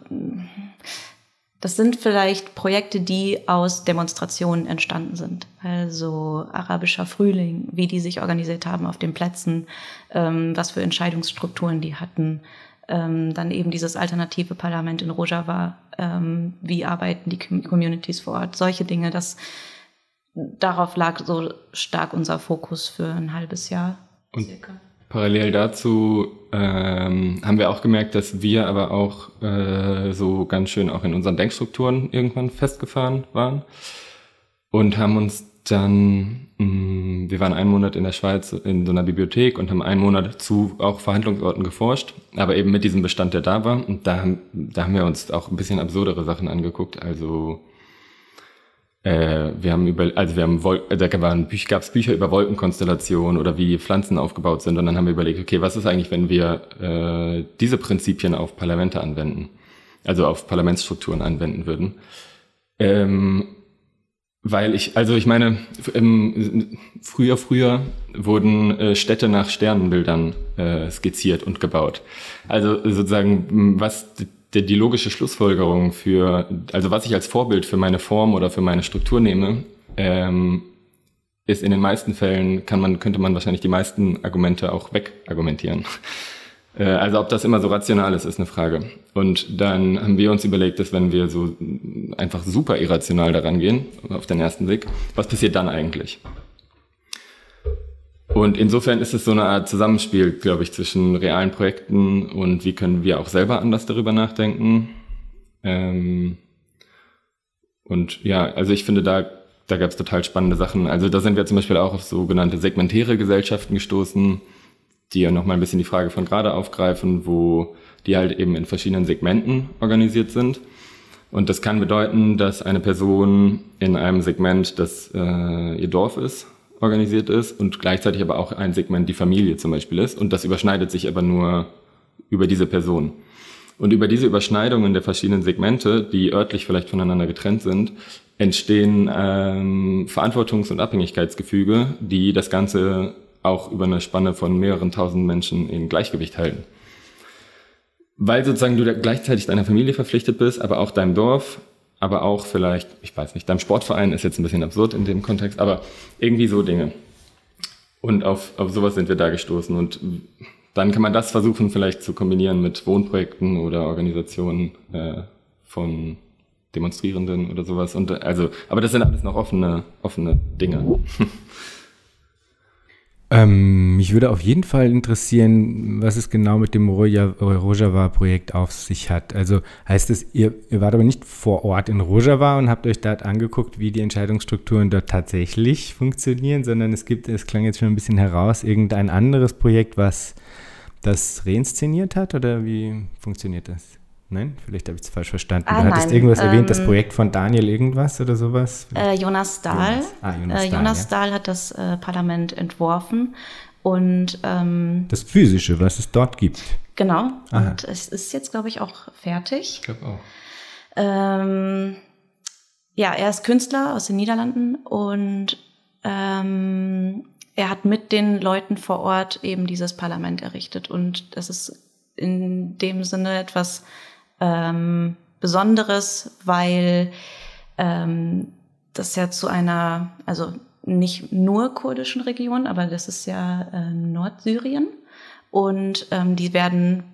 das sind vielleicht Projekte, die aus Demonstrationen entstanden sind. Also arabischer Frühling, wie die sich organisiert haben auf den Plätzen, ähm, was für Entscheidungsstrukturen die hatten. Ähm, dann eben dieses alternative Parlament in Rojava, ähm, wie arbeiten die Communities vor Ort, solche Dinge. Das, darauf lag so stark unser Fokus für ein halbes Jahr. Und circa. Parallel dazu ähm, haben wir auch gemerkt, dass wir aber auch äh, so ganz schön auch in unseren Denkstrukturen irgendwann festgefahren waren und haben uns dann, mh, mm, wir waren einen Monat in der Schweiz in so einer Bibliothek und haben einen Monat zu auch Verhandlungsorten geforscht, aber eben mit diesem Bestand, der da war. Und da haben, da haben wir uns auch ein bisschen absurdere Sachen angeguckt, also äh, wir haben über, also wir haben, Wol da gab es Bücher über Wolkenkonstellationen oder wie Pflanzen aufgebaut sind und dann haben wir überlegt, okay, was ist eigentlich, wenn wir äh, diese Prinzipien auf Parlamente anwenden, also auf Parlamentsstrukturen anwenden würden? Ähm, weil ich, also ich meine, ähm, früher, früher wurden äh, Städte nach Sternenbildern äh, skizziert und gebaut. Also sozusagen, was die, die logische Schlussfolgerung für, also was ich als Vorbild für meine Form oder für meine Struktur nehme, ähm, ist in den meisten Fällen kann man, könnte man wahrscheinlich die meisten Argumente auch wegargumentieren. Äh, also ob das immer so rational ist, ist eine Frage. Und dann haben wir uns überlegt, dass wenn wir so einfach super irrational daran gehen, auf den ersten Blick, was passiert dann eigentlich? Und insofern ist es so eine Art Zusammenspiel, glaube ich, zwischen realen Projekten und wie können wir auch selber anders darüber nachdenken. Ähm und ja, also ich finde, da, da gab es total spannende Sachen. Also da sind wir zum Beispiel auch auf sogenannte segmentäre Gesellschaften gestoßen, die ja nochmal ein bisschen die Frage von gerade aufgreifen, wo die halt eben in verschiedenen Segmenten organisiert sind. Und das kann bedeuten, dass eine Person in einem Segment, das äh, ihr Dorf ist, organisiert ist und gleichzeitig aber auch ein Segment die Familie zum Beispiel ist. Und das überschneidet sich aber nur über diese Person. Und über diese Überschneidungen der verschiedenen Segmente, die örtlich vielleicht voneinander getrennt sind, entstehen ähm, Verantwortungs- und Abhängigkeitsgefüge, die das Ganze auch über eine Spanne von mehreren tausend Menschen in Gleichgewicht halten. Weil sozusagen du gleichzeitig deiner Familie verpflichtet bist, aber auch deinem Dorf aber auch vielleicht, ich weiß nicht, deinem Sportverein ist jetzt ein bisschen absurd in dem Kontext, aber irgendwie so Dinge. Und auf, auf sowas sind wir da gestoßen. Und dann kann man das versuchen, vielleicht zu kombinieren mit Wohnprojekten oder Organisationen äh, von Demonstrierenden oder sowas. Und also, aber das sind alles noch offene, offene Dinge. Ähm, mich würde auf jeden Fall interessieren, was es genau mit dem Rojava-Projekt auf sich hat. Also heißt es, ihr, ihr, wart aber nicht vor Ort in Rojava und habt euch dort angeguckt, wie die Entscheidungsstrukturen dort tatsächlich funktionieren, sondern es gibt, es klang jetzt schon ein bisschen heraus, irgendein anderes Projekt, was das reinszeniert hat oder wie funktioniert das? Nein, vielleicht habe ich es falsch verstanden. Ah, du hattest nein, irgendwas ähm, erwähnt, das ähm, Projekt von Daniel irgendwas oder sowas? Äh, Jonas Dahl. Jonas, ah, Jonas, äh, Jonas Dahl, ja. hat das äh, Parlament entworfen und ähm, das Physische, was es dort gibt. Genau. Aha. Und es ist jetzt, glaube ich, auch fertig. Ich glaube auch. Ähm, ja, er ist Künstler aus den Niederlanden und ähm, er hat mit den Leuten vor Ort eben dieses Parlament errichtet. Und das ist in dem Sinne etwas ähm, Besonderes, weil ähm, das ja zu einer, also nicht nur kurdischen Region, aber das ist ja äh, Nordsyrien und ähm, die werden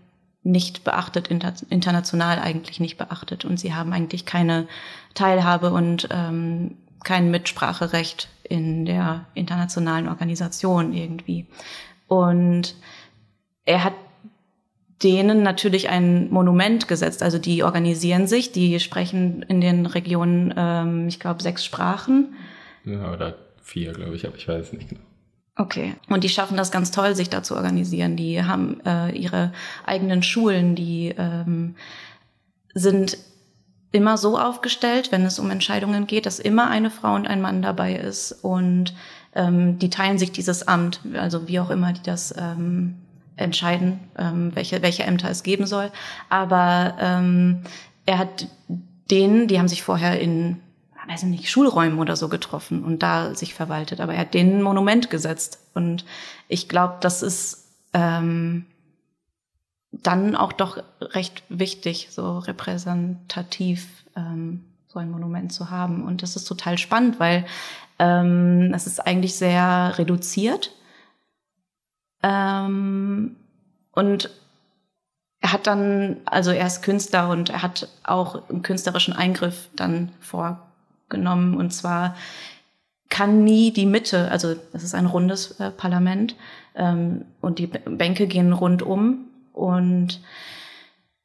nicht beachtet, inter international eigentlich nicht beachtet und sie haben eigentlich keine Teilhabe und ähm, kein Mitspracherecht in der internationalen Organisation irgendwie. Und er hat denen natürlich ein Monument gesetzt. Also die organisieren sich, die sprechen in den Regionen, ähm, ich glaube, sechs Sprachen. Ja, oder vier, glaube ich, aber ich weiß es nicht genau. Okay. Und die schaffen das ganz toll, sich da zu organisieren. Die haben äh, ihre eigenen Schulen, die ähm, sind immer so aufgestellt, wenn es um Entscheidungen geht, dass immer eine Frau und ein Mann dabei ist und ähm, die teilen sich dieses Amt, also wie auch immer die das ähm, entscheiden, ähm, welche, welche Ämter es geben soll. Aber ähm, er hat denen, die haben sich vorher in, weiß ich nicht, Schulräumen oder so getroffen und da sich verwaltet. Aber er hat denen ein Monument gesetzt. Und ich glaube, das ist ähm, dann auch doch recht wichtig, so repräsentativ ähm, so ein Monument zu haben. Und das ist total spannend, weil ähm, es ist eigentlich sehr reduziert. Ähm, und er hat dann, also er ist Künstler und er hat auch einen künstlerischen Eingriff dann vorgenommen. Und zwar kann nie die Mitte, also das ist ein rundes äh, Parlament ähm, und die Bänke gehen rundum und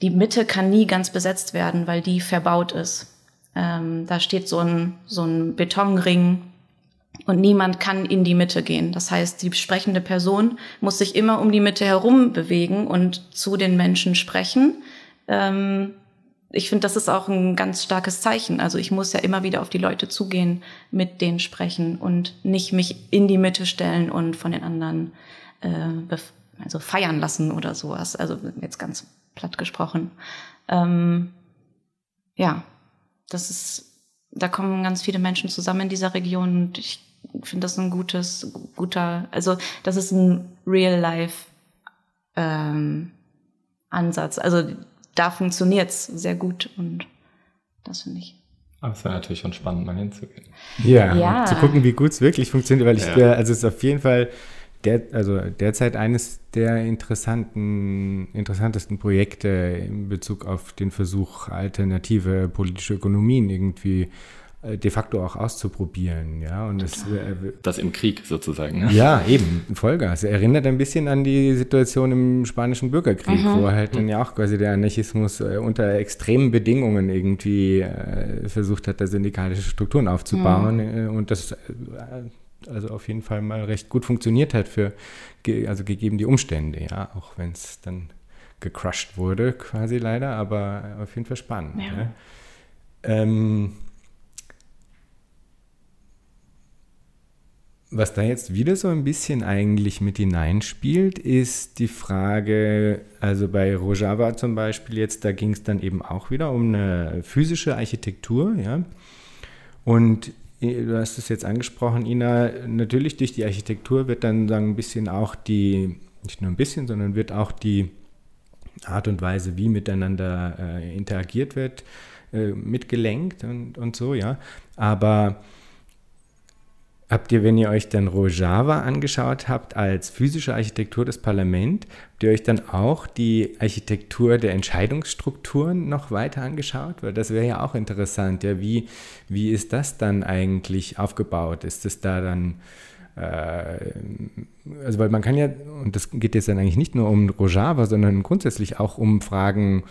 die Mitte kann nie ganz besetzt werden, weil die verbaut ist. Ähm, da steht so ein, so ein Betonring und niemand kann in die Mitte gehen. Das heißt, die sprechende Person muss sich immer um die Mitte herum bewegen und zu den Menschen sprechen. Ähm, ich finde, das ist auch ein ganz starkes Zeichen. Also ich muss ja immer wieder auf die Leute zugehen, mit denen sprechen und nicht mich in die Mitte stellen und von den anderen äh, also feiern lassen oder sowas. Also jetzt ganz platt gesprochen. Ähm, ja, das ist, da kommen ganz viele Menschen zusammen in dieser Region und ich finde das ein gutes, guter, also das ist ein Real-Life ähm, Ansatz. Also da funktioniert es sehr gut und das finde ich. Aber es wäre natürlich schon spannend, mal hinzugehen. Ja, ja. zu gucken, wie gut es wirklich funktioniert, weil ich, ja. also es ist auf jeden Fall der, also derzeit eines der interessanten, interessantesten Projekte in Bezug auf den Versuch, alternative politische Ökonomien irgendwie de facto auch auszuprobieren, ja. Und das, äh, das im Krieg sozusagen. Ne? Ja, eben, Vollgas. Erinnert ein bisschen an die Situation im spanischen Bürgerkrieg, mhm. wo halt dann ja auch quasi der Anarchismus äh, unter extremen Bedingungen irgendwie äh, versucht hat, da syndikalische Strukturen aufzubauen mhm. und das also auf jeden Fall mal recht gut funktioniert hat für, also gegeben die Umstände, ja, auch wenn es dann gecrushed wurde, quasi leider, aber auf jeden Fall spannend. Ja. Ne? Ähm, was da jetzt wieder so ein bisschen eigentlich mit hineinspielt, ist die Frage, also bei Rojava zum Beispiel jetzt, da ging es dann eben auch wieder um eine physische Architektur, ja. Und du hast es jetzt angesprochen, Ina, natürlich durch die Architektur wird dann sagen, ein bisschen auch die, nicht nur ein bisschen, sondern wird auch die Art und Weise, wie miteinander äh, interagiert wird, äh, mitgelenkt und, und so, ja. Aber Habt ihr, wenn ihr euch dann Rojava angeschaut habt als physische Architektur des Parlaments, habt ihr euch dann auch die Architektur der Entscheidungsstrukturen noch weiter angeschaut? Weil das wäre ja auch interessant. Ja, wie, wie ist das dann eigentlich aufgebaut? Ist es da dann, äh, also weil man kann ja, und das geht jetzt dann eigentlich nicht nur um Rojava, sondern grundsätzlich auch um Fragen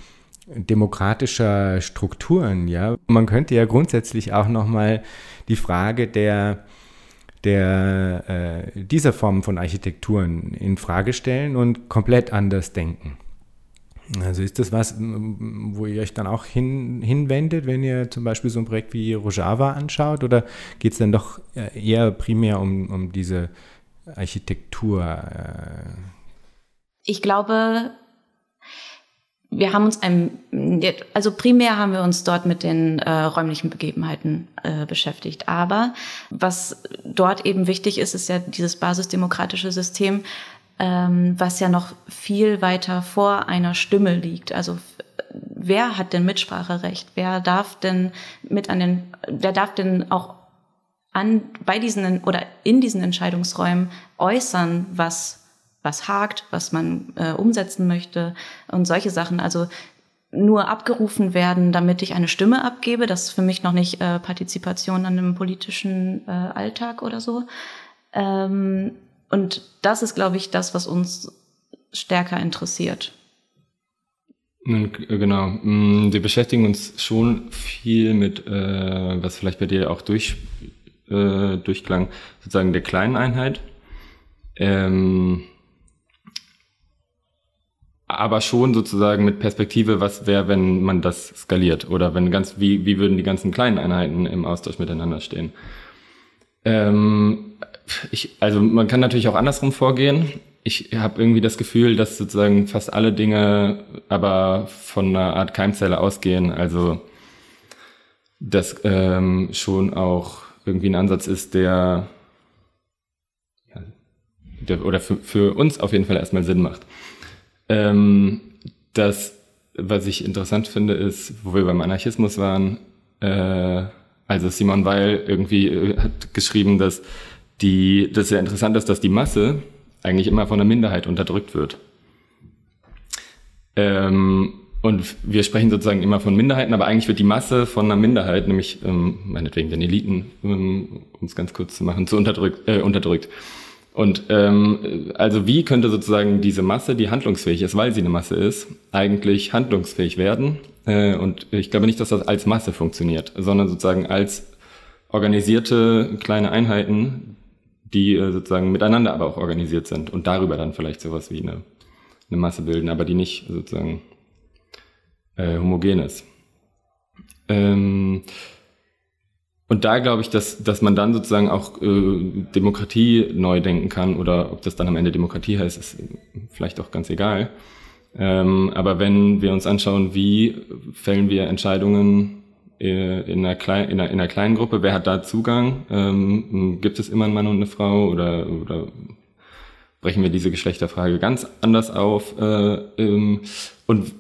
demokratischer Strukturen, ja. Man könnte ja grundsätzlich auch nochmal die Frage der der, äh, dieser Form von Architekturen in Frage stellen und komplett anders denken. Also ist das was, wo ihr euch dann auch hin, hinwendet, wenn ihr zum Beispiel so ein Projekt wie Rojava anschaut, oder geht es dann doch äh, eher primär um, um diese Architektur? Äh? Ich glaube, wir haben uns einem, also primär haben wir uns dort mit den äh, räumlichen Begebenheiten äh, beschäftigt. Aber was dort eben wichtig ist, ist ja dieses basisdemokratische System, ähm, was ja noch viel weiter vor einer Stimme liegt. Also wer hat denn Mitspracherecht? Wer darf denn mit an den, wer darf denn auch an, bei diesen oder in diesen Entscheidungsräumen äußern, was was hakt, was man äh, umsetzen möchte und solche Sachen. Also nur abgerufen werden, damit ich eine Stimme abgebe. Das ist für mich noch nicht äh, Partizipation an einem politischen äh, Alltag oder so. Ähm, und das ist, glaube ich, das, was uns stärker interessiert. Genau. Mm, wir beschäftigen uns schon viel mit, äh, was vielleicht bei dir auch durch, äh, durchklang, sozusagen der kleinen Einheit. Ähm, aber schon sozusagen mit Perspektive, was wäre, wenn man das skaliert oder wenn ganz, wie, wie würden die ganzen kleinen Einheiten im Austausch miteinander stehen. Ähm, ich, also man kann natürlich auch andersrum vorgehen. ich habe irgendwie das Gefühl, dass sozusagen fast alle Dinge aber von einer Art Keimzelle ausgehen. Also dass ähm, schon auch irgendwie ein Ansatz ist, der, der oder für, für uns auf jeden Fall erstmal Sinn macht. Ähm, das, was ich interessant finde, ist, wo wir beim Anarchismus waren, äh, also Simon Weil irgendwie äh, hat geschrieben, dass die, dass sehr interessant ist, dass die Masse eigentlich immer von einer Minderheit unterdrückt wird. Ähm, und wir sprechen sozusagen immer von Minderheiten, aber eigentlich wird die Masse von einer Minderheit, nämlich ähm, meinetwegen den Eliten, ähm, um es ganz kurz zu machen, zu unterdrückt. Äh, unterdrückt. Und ähm, also wie könnte sozusagen diese Masse, die handlungsfähig ist, weil sie eine Masse ist, eigentlich handlungsfähig werden? Äh, und ich glaube nicht, dass das als Masse funktioniert, sondern sozusagen als organisierte kleine Einheiten, die äh, sozusagen miteinander aber auch organisiert sind und darüber dann vielleicht sowas wie eine, eine Masse bilden, aber die nicht sozusagen äh, homogen ist. Ähm, und da glaube ich, dass, dass man dann sozusagen auch äh, Demokratie neu denken kann oder ob das dann am Ende Demokratie heißt, ist vielleicht auch ganz egal. Ähm, aber wenn wir uns anschauen, wie fällen wir Entscheidungen äh, in einer, klein, in, einer, in einer kleinen Gruppe, wer hat da Zugang? Ähm, gibt es immer einen Mann und eine Frau oder, oder brechen wir diese Geschlechterfrage ganz anders auf? Äh, ähm, und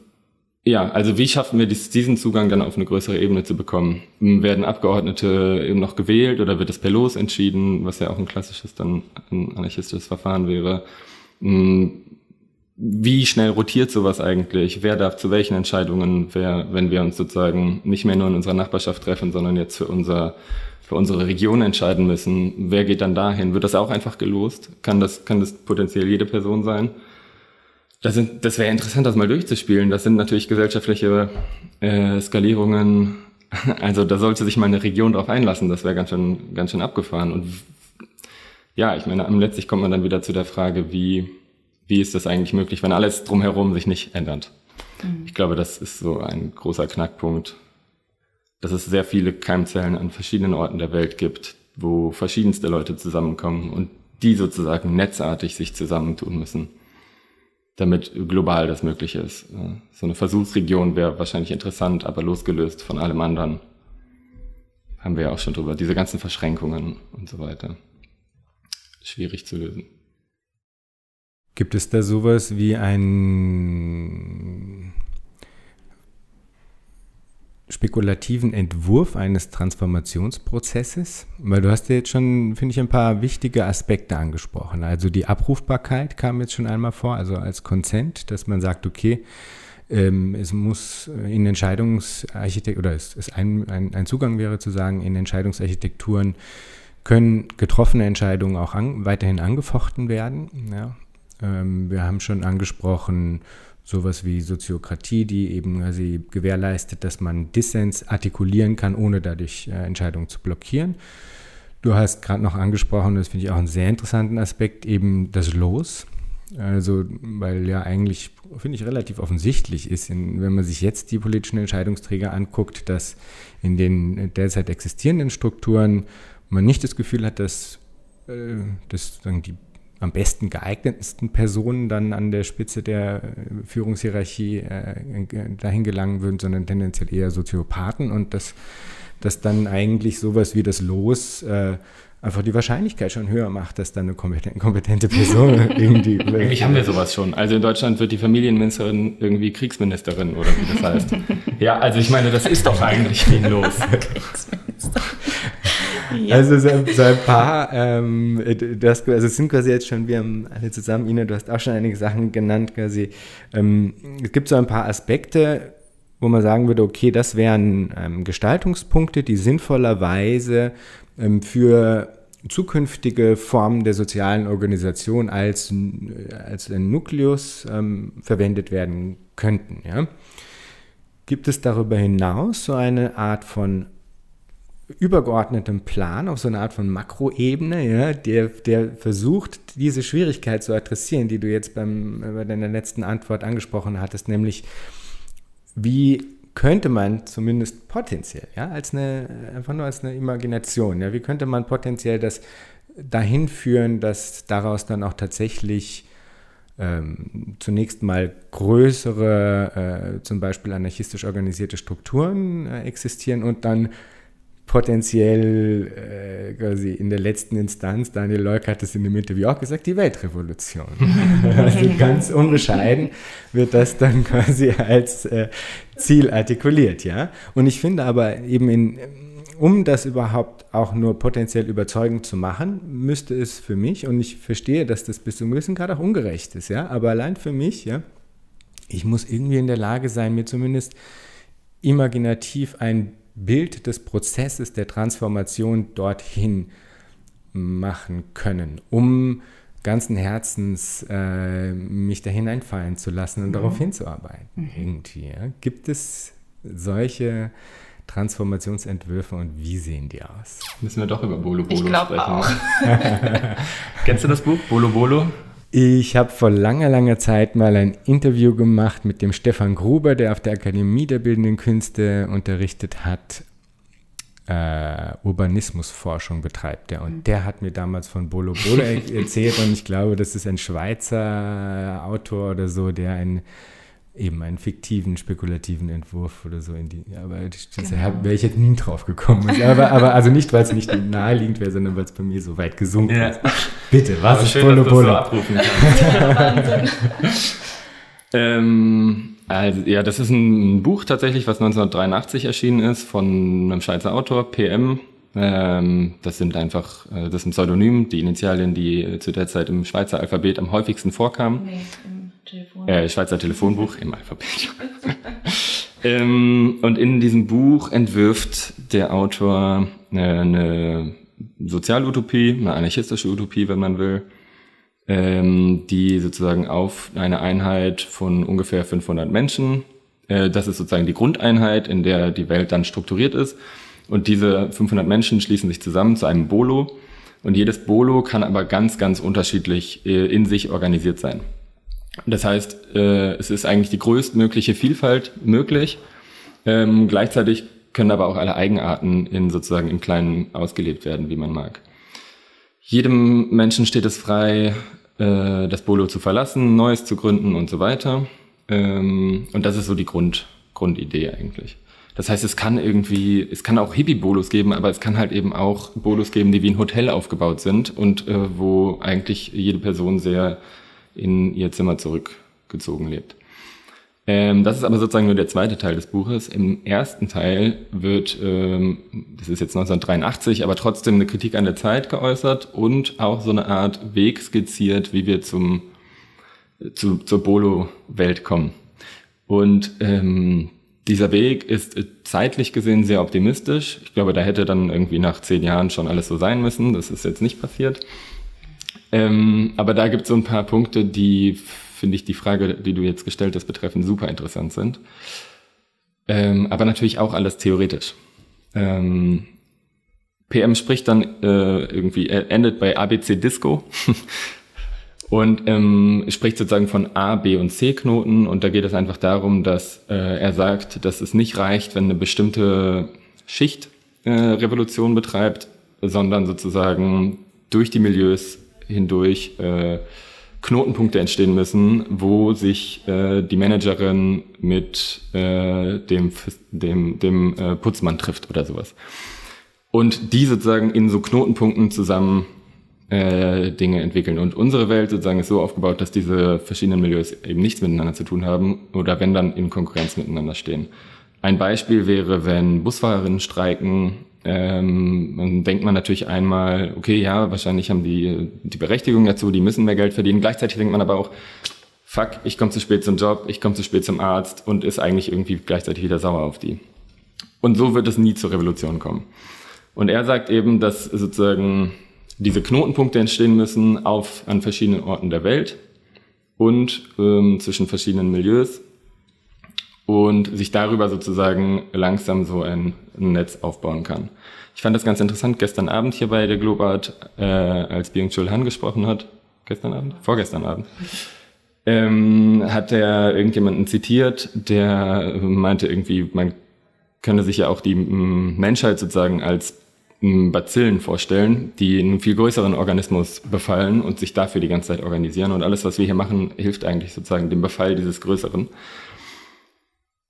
ja, also wie schaffen wir diesen Zugang dann auf eine größere Ebene zu bekommen? Werden Abgeordnete eben noch gewählt oder wird es per Los entschieden, was ja auch ein klassisches dann ein anarchistisches Verfahren wäre? Wie schnell rotiert sowas eigentlich? Wer darf zu welchen Entscheidungen, wer, wenn wir uns sozusagen nicht mehr nur in unserer Nachbarschaft treffen, sondern jetzt für unser für unsere Region entscheiden müssen, wer geht dann dahin? Wird das auch einfach gelost? Kann das, kann das potenziell jede Person sein? Das, sind, das wäre interessant, das mal durchzuspielen. Das sind natürlich gesellschaftliche äh, Skalierungen. Also da sollte sich mal eine Region drauf einlassen. Das wäre ganz schön, ganz schön abgefahren. Und ja, ich meine, letztlich kommt man dann wieder zu der Frage, wie, wie ist das eigentlich möglich, wenn alles drumherum sich nicht ändert? Mhm. Ich glaube, das ist so ein großer Knackpunkt, dass es sehr viele Keimzellen an verschiedenen Orten der Welt gibt, wo verschiedenste Leute zusammenkommen und die sozusagen netzartig sich zusammentun müssen damit global das Mögliche ist. So eine Versuchsregion wäre wahrscheinlich interessant, aber losgelöst von allem anderen. Haben wir ja auch schon drüber. Diese ganzen Verschränkungen und so weiter. Schwierig zu lösen. Gibt es da sowas wie ein spekulativen Entwurf eines Transformationsprozesses? Weil du hast ja jetzt schon, finde ich, ein paar wichtige Aspekte angesprochen. Also die Abrufbarkeit kam jetzt schon einmal vor, also als Konsent, dass man sagt, okay, ähm, es muss in Entscheidungsarchitektur, oder es, es ein, ein, ein, Zugang wäre zu sagen, in Entscheidungsarchitekturen können getroffene Entscheidungen auch an, weiterhin angefochten werden. Ja? Ähm, wir haben schon angesprochen, sowas wie Soziokratie, die eben quasi gewährleistet, dass man Dissens artikulieren kann, ohne dadurch äh, Entscheidungen zu blockieren. Du hast gerade noch angesprochen, das finde ich auch einen sehr interessanten Aspekt, eben das Los. Also, weil ja eigentlich, finde ich, relativ offensichtlich ist, in, wenn man sich jetzt die politischen Entscheidungsträger anguckt, dass in den derzeit existierenden Strukturen man nicht das Gefühl hat, dass, äh, dass die am besten geeignetsten Personen dann an der Spitze der äh, Führungshierarchie äh, dahin gelangen würden, sondern tendenziell eher Soziopathen und dass, dass dann eigentlich sowas wie das Los äh, einfach die Wahrscheinlichkeit schon höher macht, dass dann eine kompetente, kompetente Person irgendwie. Eigentlich haben wir sowas schon. Also in Deutschland wird die Familienministerin irgendwie Kriegsministerin oder wie das heißt. ja, also ich meine, das ist doch eigentlich wie los. Also so, so, ein paar, ähm, das, also sind quasi jetzt schon, wir haben alle zusammen, Ina, du hast auch schon einige Sachen genannt quasi. Ähm, es gibt so ein paar Aspekte, wo man sagen würde, okay, das wären ähm, Gestaltungspunkte, die sinnvollerweise ähm, für zukünftige Formen der sozialen Organisation als, als ein Nukleus ähm, verwendet werden könnten. Ja? Gibt es darüber hinaus so eine Art von übergeordnetem Plan, auf so eine Art von Makroebene, ja, der, der versucht, diese Schwierigkeit zu adressieren, die du jetzt beim, bei deiner letzten Antwort angesprochen hattest, nämlich wie könnte man zumindest potenziell, ja, als eine, einfach nur als eine Imagination, ja, wie könnte man potenziell das dahin führen, dass daraus dann auch tatsächlich ähm, zunächst mal größere, äh, zum Beispiel anarchistisch organisierte Strukturen äh, existieren und dann potenziell äh, quasi in der letzten Instanz, Daniel Leuk hat es in dem Interview auch gesagt, die Weltrevolution. also ganz unbescheiden wird das dann quasi als äh, Ziel artikuliert, ja. Und ich finde aber eben in um das überhaupt auch nur potenziell überzeugend zu machen, müsste es für mich, und ich verstehe, dass das bis zum gewissen Grad auch ungerecht ist, ja, aber allein für mich, ja, ich muss irgendwie in der Lage sein, mir zumindest imaginativ ein Bild des Prozesses der Transformation dorthin machen können, um ganzen Herzens äh, mich da hineinfallen zu lassen und mhm. darauf hinzuarbeiten. Mhm. Irgendwie. Ja. Gibt es solche Transformationsentwürfe und wie sehen die aus? Müssen wir doch über Bolo Bolo ich sprechen. Auch. Kennst du das Buch Bolo Bolo? Ich habe vor langer, langer Zeit mal ein Interview gemacht mit dem Stefan Gruber, der auf der Akademie der Bildenden Künste unterrichtet hat. Äh, Urbanismusforschung betreibt er. Und mhm. der hat mir damals von Bolo Bolo erzählt und ich glaube, das ist ein Schweizer Autor oder so, der ein eben einen fiktiven, spekulativen Entwurf oder so in die. Aber das genau. wäre ich jetzt nie drauf gekommen. aber, aber also nicht, weil es nicht naheliegend wäre, sondern weil es bei mir so weit gesunken ja. ist. Bitte, was aber ist schön? So abrufen ähm, also, ja, das ist ein Buch tatsächlich, was 1983 erschienen ist von einem Schweizer Autor, PM. Ähm, das sind einfach, äh, das ist ein Pseudonym, die Initialien, die zu der Zeit im Schweizer Alphabet am häufigsten vorkamen. Nee, Telefon. Äh, Schweizer Telefonbuch im Alphabet. ähm, und in diesem Buch entwirft der Autor äh, eine Sozialutopie, eine anarchistische Utopie, wenn man will, ähm, die sozusagen auf eine Einheit von ungefähr 500 Menschen, äh, das ist sozusagen die Grundeinheit, in der die Welt dann strukturiert ist. Und diese 500 Menschen schließen sich zusammen zu einem Bolo. Und jedes Bolo kann aber ganz, ganz unterschiedlich äh, in sich organisiert sein. Das heißt, äh, es ist eigentlich die größtmögliche Vielfalt möglich. Ähm, gleichzeitig können aber auch alle Eigenarten in sozusagen im Kleinen ausgelebt werden, wie man mag. Jedem Menschen steht es frei, äh, das Bolo zu verlassen, Neues zu gründen und so weiter. Ähm, und das ist so die Grund, Grundidee eigentlich. Das heißt, es kann irgendwie, es kann auch Hippie-Bolos geben, aber es kann halt eben auch Bolos geben, die wie ein Hotel aufgebaut sind und äh, wo eigentlich jede Person sehr in ihr Zimmer zurückgezogen lebt. Ähm, das ist aber sozusagen nur der zweite Teil des Buches. Im ersten Teil wird, ähm, das ist jetzt 1983, aber trotzdem eine Kritik an der Zeit geäußert und auch so eine Art Weg skizziert, wie wir zum, zu, zur Bolo-Welt kommen. Und ähm, dieser Weg ist zeitlich gesehen sehr optimistisch. Ich glaube, da hätte dann irgendwie nach zehn Jahren schon alles so sein müssen. Das ist jetzt nicht passiert. Ähm, aber da gibt es so ein paar Punkte, die, finde ich, die Frage, die du jetzt gestellt hast, betreffen, super interessant sind. Ähm, aber natürlich auch alles theoretisch. Ähm, PM spricht dann äh, irgendwie, er endet bei ABC Disco und ähm, spricht sozusagen von A, B und C Knoten und da geht es einfach darum, dass äh, er sagt, dass es nicht reicht, wenn eine bestimmte Schicht äh, Revolution betreibt, sondern sozusagen durch die Milieus hindurch äh, Knotenpunkte entstehen müssen, wo sich äh, die Managerin mit äh, dem, dem, dem äh, Putzmann trifft oder sowas. Und die sozusagen in so Knotenpunkten zusammen äh, Dinge entwickeln. Und unsere Welt sozusagen ist so aufgebaut, dass diese verschiedenen Milieus eben nichts miteinander zu tun haben oder wenn dann in Konkurrenz miteinander stehen. Ein Beispiel wäre, wenn Busfahrerinnen streiken ähm, dann denkt man natürlich einmal, okay, ja, wahrscheinlich haben die die Berechtigung dazu, die müssen mehr Geld verdienen. Gleichzeitig denkt man aber auch, fuck, ich komme zu spät zum Job, ich komme zu spät zum Arzt und ist eigentlich irgendwie gleichzeitig wieder sauer auf die. Und so wird es nie zur Revolution kommen. Und er sagt eben, dass sozusagen diese Knotenpunkte entstehen müssen auf an verschiedenen Orten der Welt und ähm, zwischen verschiedenen Milieus und sich darüber sozusagen langsam so ein Netz aufbauen kann. Ich fand das ganz interessant gestern Abend hier bei der Globart, äh, als Byung-Chul Han gesprochen hat. Gestern Abend? Vorgestern Abend. Ähm, hat er irgendjemanden zitiert, der meinte irgendwie, man könne sich ja auch die Menschheit sozusagen als Bazillen vorstellen, die einen viel größeren Organismus befallen und sich dafür die ganze Zeit organisieren. Und alles, was wir hier machen, hilft eigentlich sozusagen dem Befall dieses Größeren.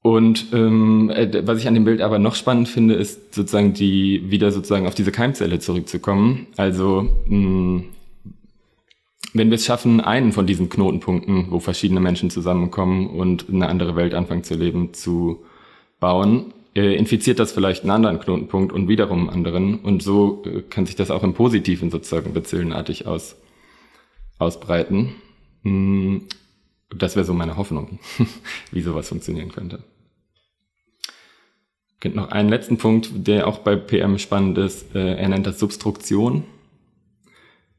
Und ähm, äh, was ich an dem Bild aber noch spannend finde, ist sozusagen die wieder sozusagen auf diese Keimzelle zurückzukommen. Also mh, wenn wir es schaffen, einen von diesen Knotenpunkten, wo verschiedene Menschen zusammenkommen und eine andere Welt anfangen zu leben, zu bauen, äh, infiziert das vielleicht einen anderen Knotenpunkt und wiederum einen anderen. Und so äh, kann sich das auch im Positiven sozusagen bezillenartig aus, ausbreiten. Hm, das wäre so meine Hoffnung, wie sowas funktionieren könnte. Gibt noch einen letzten Punkt, der auch bei PM spannend ist. Äh, er nennt das Substruktion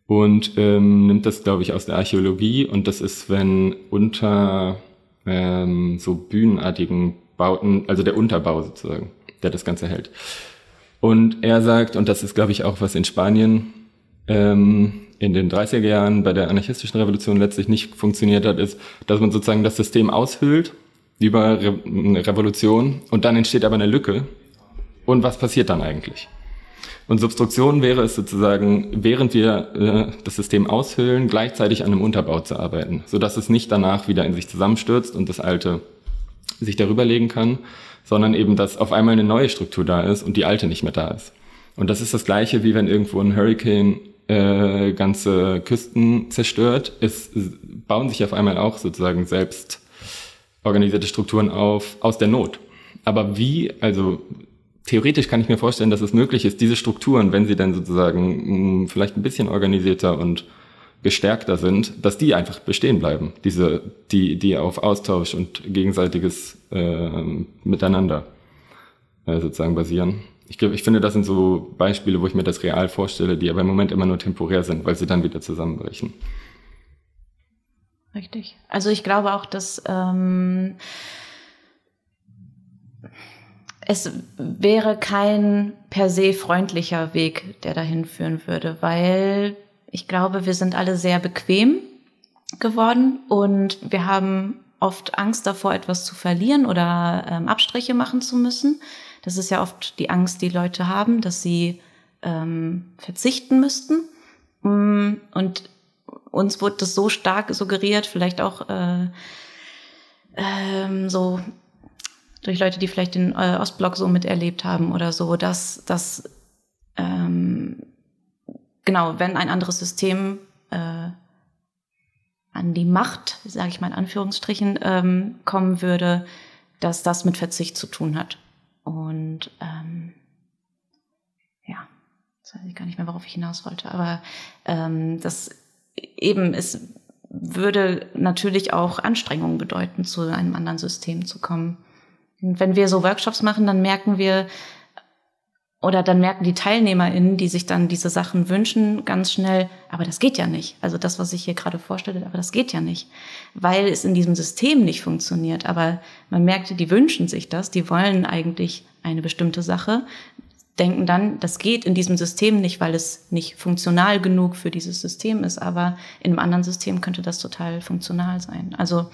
und ähm, nimmt das, glaube ich, aus der Archäologie. Und das ist, wenn unter ähm, so bühnenartigen Bauten, also der Unterbau sozusagen, der das Ganze hält. Und er sagt, und das ist, glaube ich, auch was in Spanien ähm, in den 30er Jahren bei der anarchistischen Revolution letztlich nicht funktioniert hat, ist, dass man sozusagen das System aushöhlt über Re eine Revolution und dann entsteht aber eine Lücke. Und was passiert dann eigentlich? Und Substruktion wäre es sozusagen, während wir äh, das System aushöhlen, gleichzeitig an einem Unterbau zu arbeiten, sodass es nicht danach wieder in sich zusammenstürzt und das alte sich darüber legen kann, sondern eben, dass auf einmal eine neue Struktur da ist und die alte nicht mehr da ist. Und das ist das Gleiche, wie wenn irgendwo ein Hurricane äh, ganze Küsten zerstört. Es bauen sich auf einmal auch sozusagen selbst organisierte Strukturen auf aus der Not. Aber wie, also theoretisch kann ich mir vorstellen, dass es möglich ist, diese Strukturen, wenn sie dann sozusagen mh, hm, vielleicht ein bisschen organisierter und gestärkter sind, dass die einfach bestehen bleiben, diese, die, die auf Austausch und gegenseitiges äh, Miteinander äh, sozusagen basieren. Ich, ich finde, das sind so Beispiele, wo ich mir das real vorstelle, die aber im Moment immer nur temporär sind, weil sie dann wieder zusammenbrechen. Richtig. Also ich glaube auch, dass ähm, es wäre kein per se freundlicher Weg, der dahin führen würde, weil ich glaube, wir sind alle sehr bequem geworden und wir haben oft Angst davor, etwas zu verlieren oder ähm, Abstriche machen zu müssen. Das ist ja oft die Angst, die Leute haben, dass sie ähm, verzichten müssten. Mm, und uns wurde das so stark suggeriert, vielleicht auch äh, ähm, so durch Leute, die vielleicht den äh, Ostblock so miterlebt haben oder so, dass, dass ähm, genau, wenn ein anderes System äh, an die Macht, sage ich mal in Anführungsstrichen, ähm, kommen würde, dass das mit Verzicht zu tun hat. Und ähm, ja, jetzt weiß ich gar nicht mehr, worauf ich hinaus wollte, aber ähm, das eben, es würde natürlich auch Anstrengungen bedeuten, zu einem anderen System zu kommen. Und wenn wir so Workshops machen, dann merken wir, oder dann merken die TeilnehmerInnen, die sich dann diese Sachen wünschen, ganz schnell, aber das geht ja nicht. Also das, was ich hier gerade vorstelle, aber das geht ja nicht, weil es in diesem System nicht funktioniert. Aber man merkte, die wünschen sich das, die wollen eigentlich eine bestimmte Sache, denken dann, das geht in diesem System nicht, weil es nicht funktional genug für dieses System ist, aber in einem anderen System könnte das total funktional sein. Also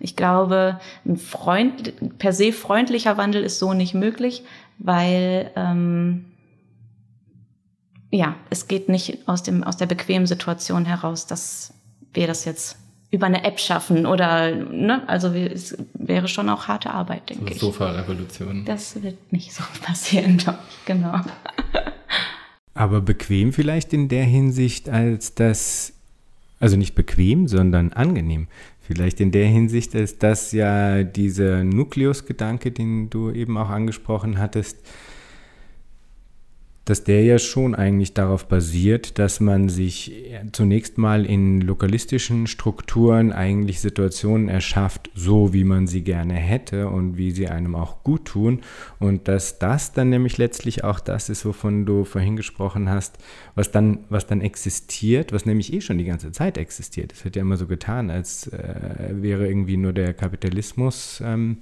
ich glaube, ein Freund, per se freundlicher Wandel ist so nicht möglich, weil ähm, ja, es geht nicht aus, dem, aus der bequemen Situation heraus, dass wir das jetzt über eine App schaffen oder, ne, also es wäre schon auch harte Arbeit, denke so ich. Sofa-Revolution. Das wird nicht so passieren, glaube ich, genau. Aber bequem vielleicht in der Hinsicht, als das, also nicht bequem, sondern angenehm. Vielleicht in der Hinsicht, als dass ja dieser Nukleusgedanke, den du eben auch angesprochen hattest, dass der ja schon eigentlich darauf basiert, dass man sich zunächst mal in lokalistischen Strukturen eigentlich Situationen erschafft, so wie man sie gerne hätte und wie sie einem auch gut tun. Und dass das dann nämlich letztlich auch das ist, wovon du vorhin gesprochen hast, was dann, was dann existiert, was nämlich eh schon die ganze Zeit existiert. Es wird ja immer so getan, als äh, wäre irgendwie nur der Kapitalismus. Ähm,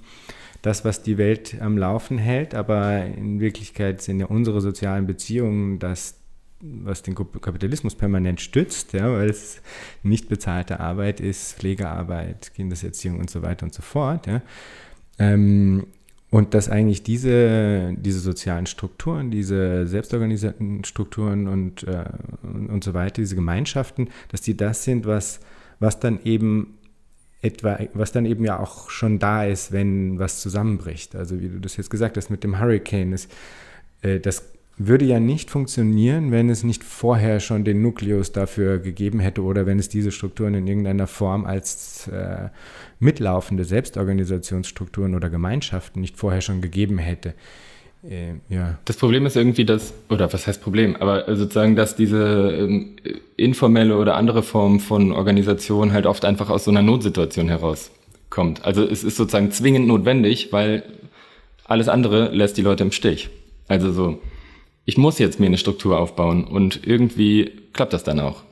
das, was die Welt am Laufen hält, aber in Wirklichkeit sind ja unsere sozialen Beziehungen das, was den Kapitalismus permanent stützt, ja, weil es nicht bezahlte Arbeit ist, Pflegearbeit, Kindeserziehung und so weiter und so fort. Ja. Ähm, Und dass eigentlich diese, diese sozialen Strukturen, diese selbstorganisierten Strukturen und, äh, und so weiter, diese Gemeinschaften, dass die das sind, was, was dann eben etwa, was dann eben ja auch schon da ist, wenn was zusammenbricht. Also wie du das jetzt gesagt hast mit dem Hurricane, ist, äh, das würde ja nicht funktionieren, wenn es nicht vorher schon den Nukleus dafür gegeben hätte oder wenn es diese Strukturen in irgendeiner Form als äh, mitlaufende Selbstorganisationsstrukturen oder Gemeinschaften nicht vorher schon gegeben hätte. Äh, ja. Das Problem ist irgendwie, dass, oder was heißt Problem, aber sozusagen, dass diese ähm, informelle oder andere Form von Organisation halt oft einfach aus so einer Notsituation herauskommt. Also es ist sozusagen zwingend notwendig, weil alles andere lässt die Leute im Stich. Also so, ich muss jetzt mir eine Struktur aufbauen und irgendwie klappt das dann auch.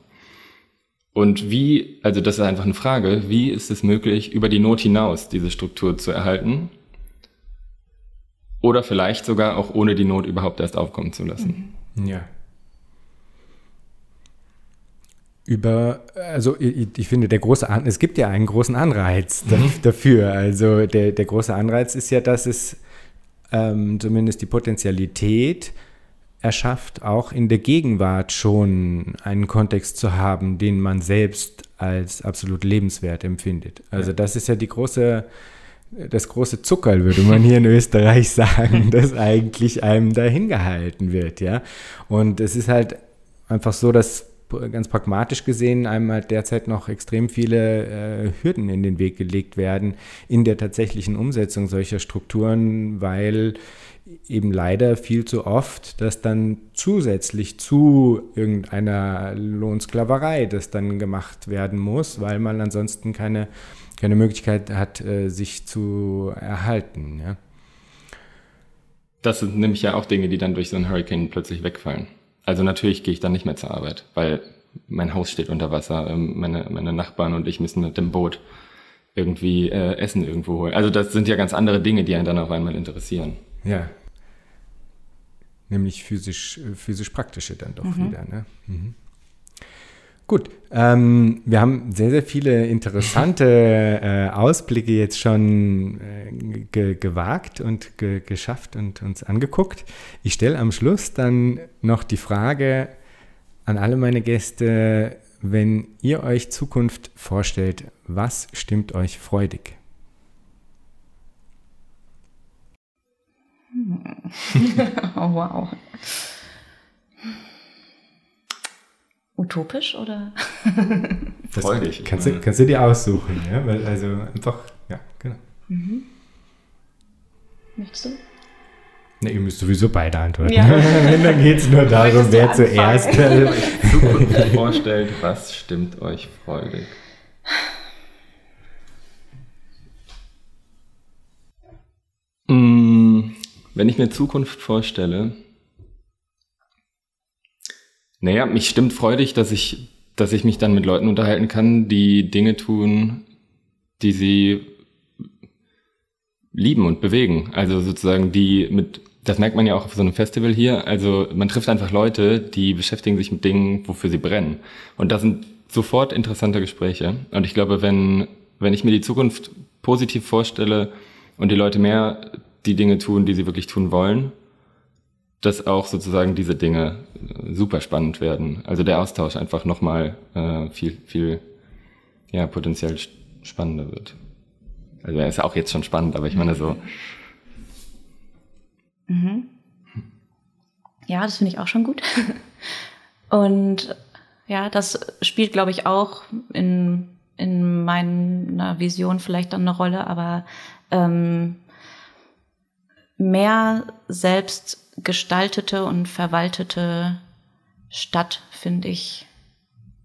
Und wie, also das ist einfach eine Frage, wie ist es möglich, über die Not hinaus diese Struktur zu erhalten? Oder vielleicht sogar auch ohne die Not überhaupt erst aufkommen zu lassen. Ja. Über, also ich, ich finde, der große, An es gibt ja einen großen Anreiz mhm. dafür. Also der, der große Anreiz ist ja, dass es ähm, zumindest die Potentialität erschafft, auch in der Gegenwart schon einen Kontext zu haben, den man selbst als absolut lebenswert empfindet. Also das ist ja die große das große Zuckerl, würde man hier in Österreich sagen, das eigentlich einem dahin gehalten wird, ja. Und es ist halt einfach so, dass ganz pragmatisch gesehen einem halt derzeit noch extrem viele äh, Hürden in den Weg gelegt werden in der tatsächlichen Umsetzung solcher Strukturen, weil eben leider viel zu oft das dann zusätzlich zu irgendeiner Lohnsklaverei das dann gemacht werden muss, weil man ansonsten keine keine Möglichkeit hat, äh, sich zu erhalten. Ja? Das sind nämlich ja auch Dinge, die dann durch so einen Hurricane plötzlich wegfallen. Also natürlich gehe ich dann nicht mehr zur Arbeit, weil mein Haus steht unter Wasser, ähm, meine, meine Nachbarn und ich müssen mit dem Boot irgendwie äh, Essen irgendwo holen. Also das sind ja ganz andere Dinge, die einen dann auf einmal interessieren. Ja. Nämlich physisch, äh, physisch praktische dann doch mhm. wieder. Ne? Mhm. Gut, ähm, wir haben sehr, sehr viele interessante äh, Ausblicke jetzt schon äh, ge gewagt und ge geschafft und uns angeguckt. Ich stelle am Schluss dann noch die Frage an alle meine Gäste, wenn ihr euch Zukunft vorstellt, was stimmt euch freudig? oh, wow. Utopisch oder? Freudig. Kannst du, kannst du dir aussuchen, ja? Weil, also einfach, ja, genau. Mhm. Möchtest du? Na, ihr müsst sowieso beide antworten. Ja. Dann geht es nur darum, wer zuerst Zukunft vorstellt, was stimmt euch freudig? Mm, wenn ich mir Zukunft vorstelle, naja, mich stimmt freudig, dass ich, dass ich mich dann mit Leuten unterhalten kann, die Dinge tun, die sie lieben und bewegen. Also sozusagen die mit, das merkt man ja auch auf so einem Festival hier. Also man trifft einfach Leute, die beschäftigen sich mit Dingen, wofür sie brennen. Und das sind sofort interessante Gespräche. Und ich glaube, wenn, wenn ich mir die Zukunft positiv vorstelle und die Leute mehr die Dinge tun, die sie wirklich tun wollen, dass auch sozusagen diese Dinge äh, super spannend werden. Also der Austausch einfach nochmal äh, viel, viel ja, potenziell spannender wird. Also er ist auch jetzt schon spannend, aber ich meine so. Mhm. Ja, das finde ich auch schon gut. Und ja, das spielt, glaube ich, auch in, in meiner Vision vielleicht dann eine Rolle, aber ähm, mehr selbst gestaltete und verwaltete Stadt finde ich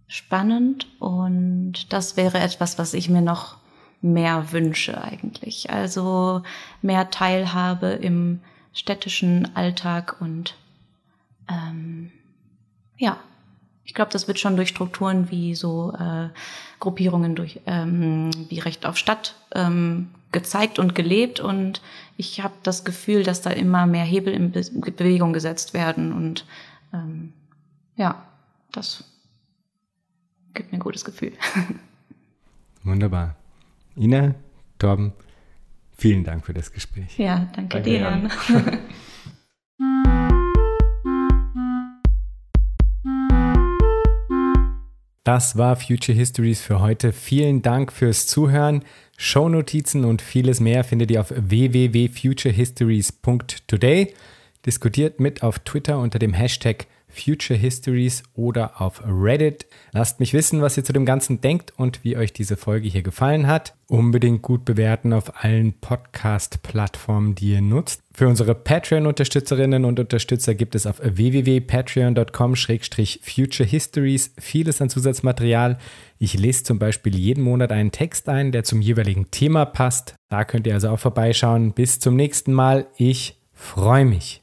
spannend und das wäre etwas, was ich mir noch mehr wünsche eigentlich. Also mehr Teilhabe im städtischen Alltag und ähm, ja, ich glaube, das wird schon durch Strukturen wie so äh, Gruppierungen durch ähm, wie Recht auf Stadt ähm, gezeigt und gelebt und ich habe das Gefühl, dass da immer mehr Hebel in Be Bewegung gesetzt werden und ähm, ja, das gibt mir ein gutes Gefühl. Wunderbar. Ina, Torben, Vielen Dank für das Gespräch. Ja, danke, danke dir. Jan. Das war Future Histories für heute. Vielen Dank fürs Zuhören. Shownotizen und vieles mehr findet ihr auf www.futurehistories.today. Diskutiert mit auf Twitter unter dem Hashtag Future Histories oder auf Reddit. Lasst mich wissen, was ihr zu dem Ganzen denkt und wie euch diese Folge hier gefallen hat. Unbedingt gut bewerten auf allen Podcast-Plattformen, die ihr nutzt. Für unsere Patreon-Unterstützerinnen und Unterstützer gibt es auf www.patreon.com-future histories vieles an Zusatzmaterial. Ich lese zum Beispiel jeden Monat einen Text ein, der zum jeweiligen Thema passt. Da könnt ihr also auch vorbeischauen. Bis zum nächsten Mal. Ich freue mich.